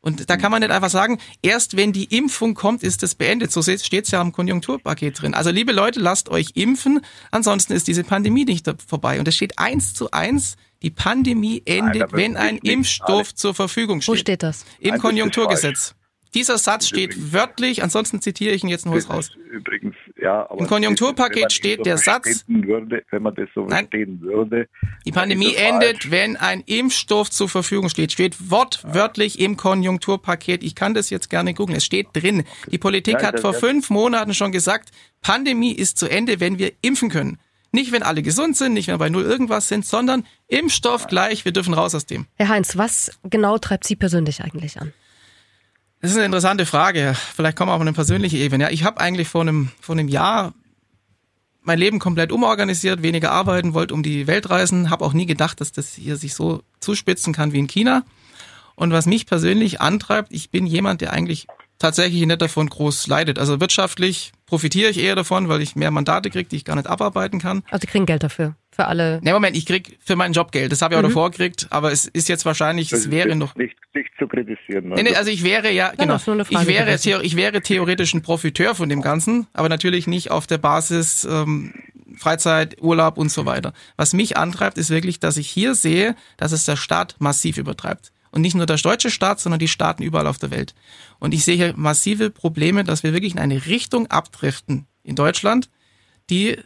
Und da kann man nicht einfach sagen, erst wenn die Impfung kommt, ist es beendet. So steht es ja im Konjunkturpaket drin. Also liebe Leute, lasst euch impfen, ansonsten ist diese Pandemie nicht vorbei. Und es steht eins zu eins, die Pandemie endet, Nein, wenn ein Impfstoff zur Verfügung steht. Wo steht das? Im Konjunkturgesetz. Dieser Satz steht übrigens, wörtlich, ansonsten zitiere ich ihn jetzt nur raus. Übrigens, ja, aber Im Konjunkturpaket steht so der Satz, würde, wenn man das so nein, verstehen würde. Die Pandemie endet, falsch. wenn ein Impfstoff zur Verfügung steht. Steht wortwörtlich ja. im Konjunkturpaket. Ich kann das jetzt gerne googeln. Es steht drin. Die Politik ja, hat vor fünf Monaten schon gesagt, Pandemie ist zu Ende, wenn wir impfen können. Nicht, wenn alle gesund sind, nicht, wenn wir bei null irgendwas sind, sondern Impfstoff gleich, wir dürfen raus aus dem. Herr Heinz, was genau treibt Sie persönlich eigentlich an? Das ist eine interessante Frage. Vielleicht kommen wir auf eine persönliche Ebene. Ja, ich habe eigentlich vor einem, vor einem Jahr mein Leben komplett umorganisiert, weniger arbeiten, wollte um die Welt reisen, habe auch nie gedacht, dass das hier sich so zuspitzen kann wie in China. Und was mich persönlich antreibt, ich bin jemand, der eigentlich tatsächlich nicht davon groß leidet. Also wirtschaftlich profitiere ich eher davon, weil ich mehr Mandate kriege, die ich gar nicht abarbeiten kann. Also Sie kriegen Geld dafür, für alle. Ne, Moment, ich krieg für meinen Job Geld. Das habe ich auch mhm. davor gekriegt, aber es ist jetzt wahrscheinlich, das es wäre noch... Nicht, nicht zu kritisieren. Ne? Nee, nee, also ich wäre ja, genau, ich wäre, ich wäre theoretisch ein Profiteur von dem Ganzen, aber natürlich nicht auf der Basis ähm, Freizeit, Urlaub und so weiter. Was mich antreibt, ist wirklich, dass ich hier sehe, dass es der Staat massiv übertreibt. Und nicht nur der deutsche Staat, sondern die Staaten überall auf der Welt. Und ich sehe hier massive Probleme, dass wir wirklich in eine Richtung abdriften in Deutschland, die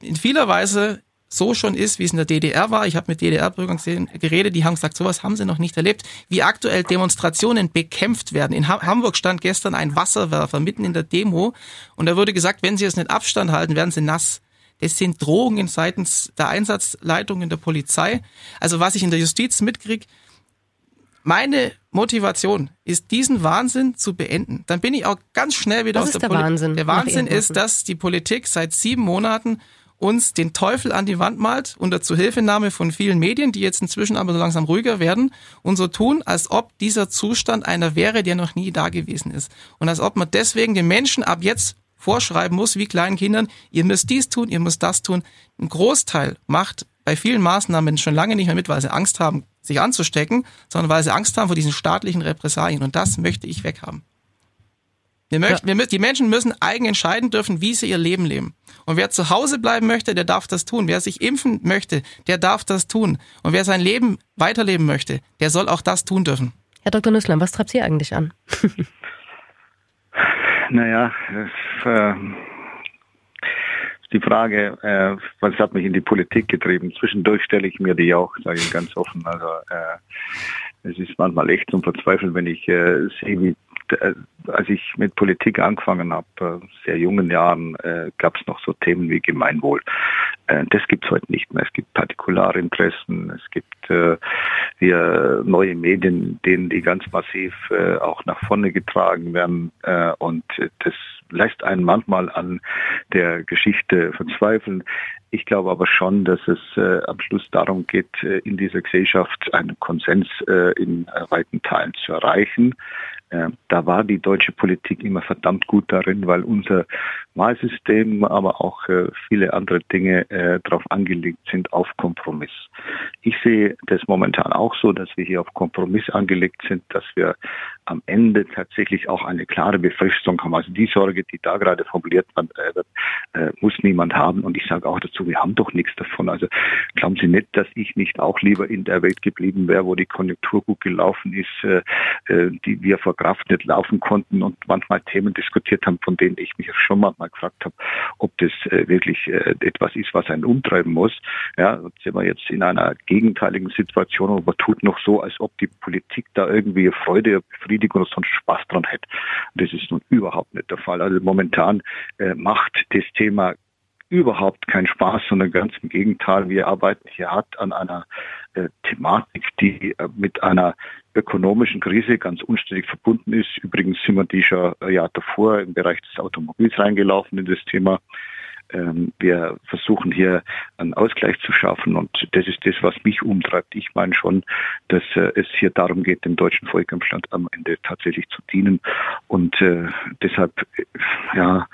in vieler Weise so schon ist, wie es in der DDR war. Ich habe mit DDR-Bürgern geredet, die haben gesagt, sowas haben sie noch nicht erlebt. Wie aktuell Demonstrationen bekämpft werden. In Hamburg stand gestern ein Wasserwerfer mitten in der Demo und da wurde gesagt, wenn sie jetzt nicht Abstand halten, werden sie nass. Das sind Drohungen seitens der Einsatzleitung in der Polizei. Also was ich in der Justiz mitkriege, meine Motivation ist, diesen Wahnsinn zu beenden. Dann bin ich auch ganz schnell wieder Was aus ist der, der Politik. Wahnsinn? Der Wahnsinn ist, dass die Politik seit sieben Monaten uns den Teufel an die Wand malt, unter Zuhilfenahme von vielen Medien, die jetzt inzwischen aber so langsam ruhiger werden und so tun, als ob dieser Zustand einer wäre, der noch nie da gewesen ist. Und als ob man deswegen den Menschen ab jetzt vorschreiben muss, wie kleinen Kindern, ihr müsst dies tun, ihr müsst das tun. Ein Großteil macht bei vielen Maßnahmen schon lange nicht mehr mit, weil sie Angst haben, sich anzustecken, sondern weil sie Angst haben vor diesen staatlichen Repressalien. Und das möchte ich weghaben. Wir möchten, ja. wir, die Menschen müssen eigen entscheiden dürfen, wie sie ihr Leben leben. Und wer zu Hause bleiben möchte, der darf das tun. Wer sich impfen möchte, der darf das tun. Und wer sein Leben weiterleben möchte, der soll auch das tun dürfen. Herr Dr. Nüssler, was treibt Sie eigentlich an? [LAUGHS] naja, es, äh, die Frage, äh, was hat mich in die Politik getrieben? Zwischendurch stelle ich mir die auch, sage ich ganz offen. Also äh, es ist manchmal echt zum Verzweifeln, wenn ich äh, sehe, wie als ich mit Politik angefangen habe, äh, sehr jungen Jahren, äh, gab es noch so Themen wie Gemeinwohl. Äh, das gibt es heute nicht mehr. Es gibt Partikularinteressen, es gibt äh, hier neue Medien, denen die ganz massiv äh, auch nach vorne getragen werden. Äh, und das lässt einen manchmal an der Geschichte verzweifeln. Ich glaube aber schon, dass es äh, am Schluss darum geht, äh, in dieser Gesellschaft einen Konsens äh, in weiten Teilen zu erreichen. Da war die deutsche Politik immer verdammt gut darin, weil unser Wahlsystem, aber auch äh, viele andere Dinge äh, darauf angelegt sind auf Kompromiss. Ich sehe das momentan auch so, dass wir hier auf Kompromiss angelegt sind, dass wir am Ende tatsächlich auch eine klare Befristung haben. Also die Sorge, die da gerade formuliert wird, äh, muss niemand haben. Und ich sage auch dazu, wir haben doch nichts davon. Also glauben Sie nicht, dass ich nicht auch lieber in der Welt geblieben wäre, wo die Konjunktur gut gelaufen ist, äh, äh die wir vor Kraft nicht laufen konnten und manchmal Themen diskutiert haben, von denen ich mich schon manchmal gefragt habe, ob das äh, wirklich äh, etwas ist, was einen umtreiben muss. Ja, sind wir jetzt in einer gegenteiligen Situation man tut noch so, als ob die Politik da irgendwie Freude, Befriedigung oder sonst Spaß dran hätte. Das ist nun überhaupt nicht der Fall. Also momentan äh, macht das Thema überhaupt keinen Spaß, sondern ganz im Gegenteil. Wir arbeiten hier hart an einer äh, Thematik, die äh, mit einer ökonomischen Krise ganz unständig verbunden ist. Übrigens sind wir die schon ein Jahr davor im Bereich des Automobils reingelaufen in das Thema. Ähm, wir versuchen hier einen Ausgleich zu schaffen und das ist das, was mich umtreibt. Ich meine schon, dass äh, es hier darum geht, dem deutschen Volk am Stand am Ende tatsächlich zu dienen und äh, deshalb, äh, ja,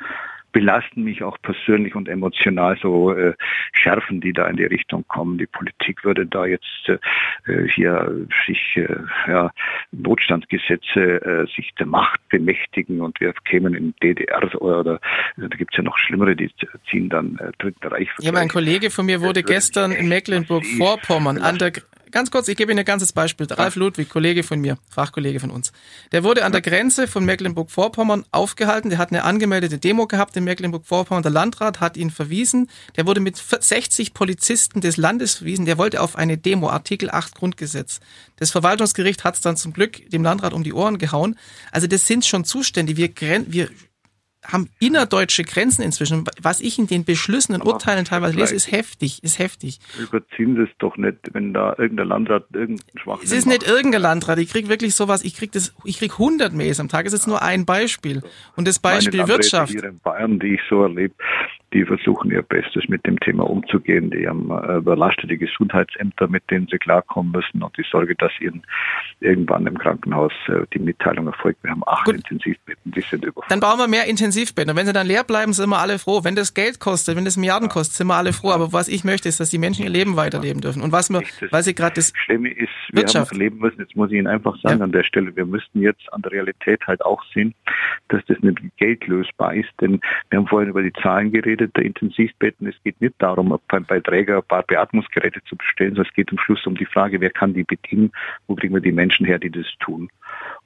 belasten mich auch persönlich und emotional so äh, Schärfen, die da in die Richtung kommen. Die Politik würde da jetzt äh, hier sich äh, ja, Notstandsgesetze äh, sich der Macht bemächtigen und wir kämen in DDR oder, oder da gibt's ja noch schlimmere, die ziehen dann äh, Dritten Reich. Ja, mein Kollege von mir wurde gestern in Mecklenburg-Vorpommern an der ganz kurz, ich gebe Ihnen ein ganzes Beispiel. Ralf Ludwig, Kollege von mir, Fachkollege von uns. Der wurde an der Grenze von Mecklenburg-Vorpommern aufgehalten. Der hat eine angemeldete Demo gehabt in Mecklenburg-Vorpommern. Der Landrat hat ihn verwiesen. Der wurde mit 60 Polizisten des Landes verwiesen. Der wollte auf eine Demo, Artikel 8 Grundgesetz. Das Verwaltungsgericht hat es dann zum Glück dem Landrat um die Ohren gehauen. Also das sind schon Zustände. Wir, wir haben innerdeutsche Grenzen inzwischen. Was ich in den Beschlüssen und Urteilen teilweise lese, ist heftig, ist heftig. Überziehen das doch nicht, wenn da irgendein Landrat irgendeinen Schwachsinn Es ist nicht irgendein Landrat. Ich krieg wirklich sowas, ich krieg das, ich krieg 100 Mails am Tag. Das ist jetzt nur ein Beispiel. Und das Beispiel Meine Wirtschaft. Hier in Bayern, die ich so erlebe, die versuchen ihr Bestes mit dem Thema umzugehen. Die haben äh, überlastete Gesundheitsämter, mit denen sie klarkommen müssen und die Sorge, dass ihnen irgendwann im Krankenhaus äh, die Mitteilung erfolgt. Wir haben acht Gut. Intensivbetten, die sind überfordert. Dann bauen wir mehr Intensivbetten. Und wenn sie dann leer bleiben, sind wir alle froh. Wenn das Geld kostet, wenn das Milliarden kostet, sind wir alle froh. Aber was ich möchte, ist, dass die Menschen ihr Leben weiterleben dürfen. Und was wir, weil sie gerade das Schlimme ist, wir Wirtschaft. haben erleben müssen, jetzt muss ich Ihnen einfach sagen ja. an der Stelle, wir müssten jetzt an der Realität halt auch sehen, dass das nicht Geld lösbar ist. Denn wir haben vorhin über die Zahlen geredet, der Intensiv Intensivbetten. Es geht nicht darum, bei Träger ein paar Beatmungsgeräte zu bestellen, sondern es geht am Schluss um die Frage, wer kann die bedienen, wo kriegen wir die Menschen her, die das tun.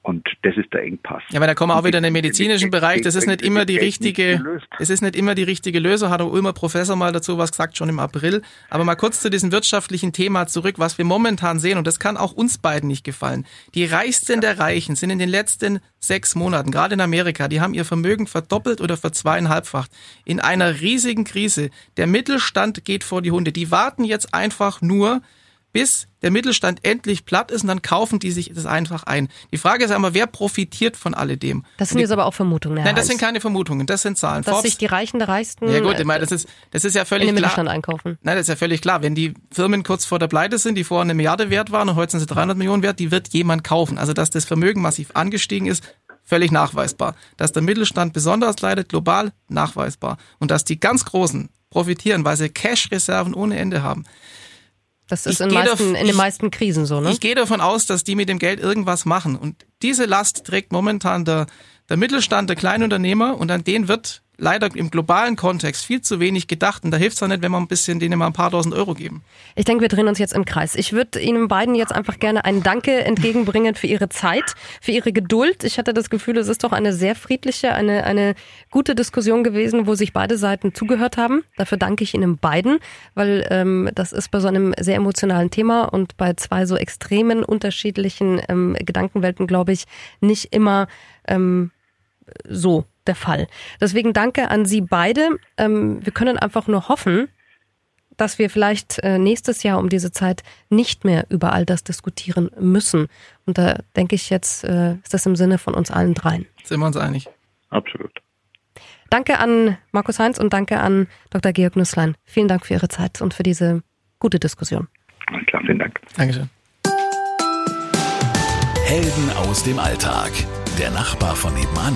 Und das ist der Engpass. Ja, aber da kommen wir auch wieder in den medizinischen Bereich. Das ist nicht immer die richtige, es ist nicht immer die richtige Lösung. Hat der Ulmer Professor mal dazu was gesagt, schon im April. Aber mal kurz zu diesem wirtschaftlichen Thema zurück, was wir momentan sehen. Und das kann auch uns beiden nicht gefallen. Die Reichsten der Reichen sind in den letzten sechs Monaten, gerade in Amerika, die haben ihr Vermögen verdoppelt oder verzweieinhalbfacht. In einer riesigen Krise. Der Mittelstand geht vor die Hunde. Die warten jetzt einfach nur, bis der Mittelstand endlich platt ist und dann kaufen die sich das einfach ein. Die Frage ist einmal, wer profitiert von alledem? Das sind jetzt aber auch Vermutungen. Herr Nein, das Heinz. sind keine Vermutungen, das sind Zahlen. Dass Forbes, sich die Reichen der Reichsten ja gut, ich meine, das ist, das ist ja in völlig den klar. Mittelstand einkaufen. Nein, das ist ja völlig klar. Wenn die Firmen kurz vor der Pleite sind, die vorher eine Milliarde wert waren und heute sind sie 300 Millionen wert, die wird jemand kaufen. Also, dass das Vermögen massiv angestiegen ist, völlig nachweisbar. Dass der Mittelstand besonders leidet, global nachweisbar. Und dass die ganz Großen profitieren, weil sie Cash-Reserven ohne Ende haben. Das ist Ich in, gehe meisten, in den meisten Krisen so, ne? Ich gehe davon aus, dass die mit dem Geld irgendwas machen. Und diese Last trägt momentan der, der Mittelstand, der Kleinunternehmer und an den wird leider im globalen Kontext viel zu wenig gedacht. Und da hilft es auch nicht, wenn man ein bisschen denen mal ein paar tausend Euro geben. Ich denke, wir drehen uns jetzt im Kreis. Ich würde Ihnen beiden jetzt einfach gerne ein Danke entgegenbringen für Ihre Zeit, für Ihre Geduld. Ich hatte das Gefühl, es ist doch eine sehr friedliche, eine, eine gute Diskussion gewesen, wo sich beide Seiten zugehört haben. Dafür danke ich Ihnen beiden, weil ähm, das ist bei so einem sehr emotionalen Thema und bei zwei so extremen unterschiedlichen ähm, Gedankenwelten, glaube ich, nicht immer ähm, so der Fall. Deswegen danke an Sie beide. Ähm, wir können einfach nur hoffen, dass wir vielleicht äh, nächstes Jahr um diese Zeit nicht mehr über all das diskutieren müssen. Und da denke ich jetzt, äh, ist das im Sinne von uns allen dreien. Sind wir uns einig? Absolut. Danke an Markus Heinz und danke an Dr. Georg Nüsslein. Vielen Dank für Ihre Zeit und für diese gute Diskussion. Alles klar, vielen Dank. Dankeschön. Helden aus dem Alltag. Der Nachbar von nebenan.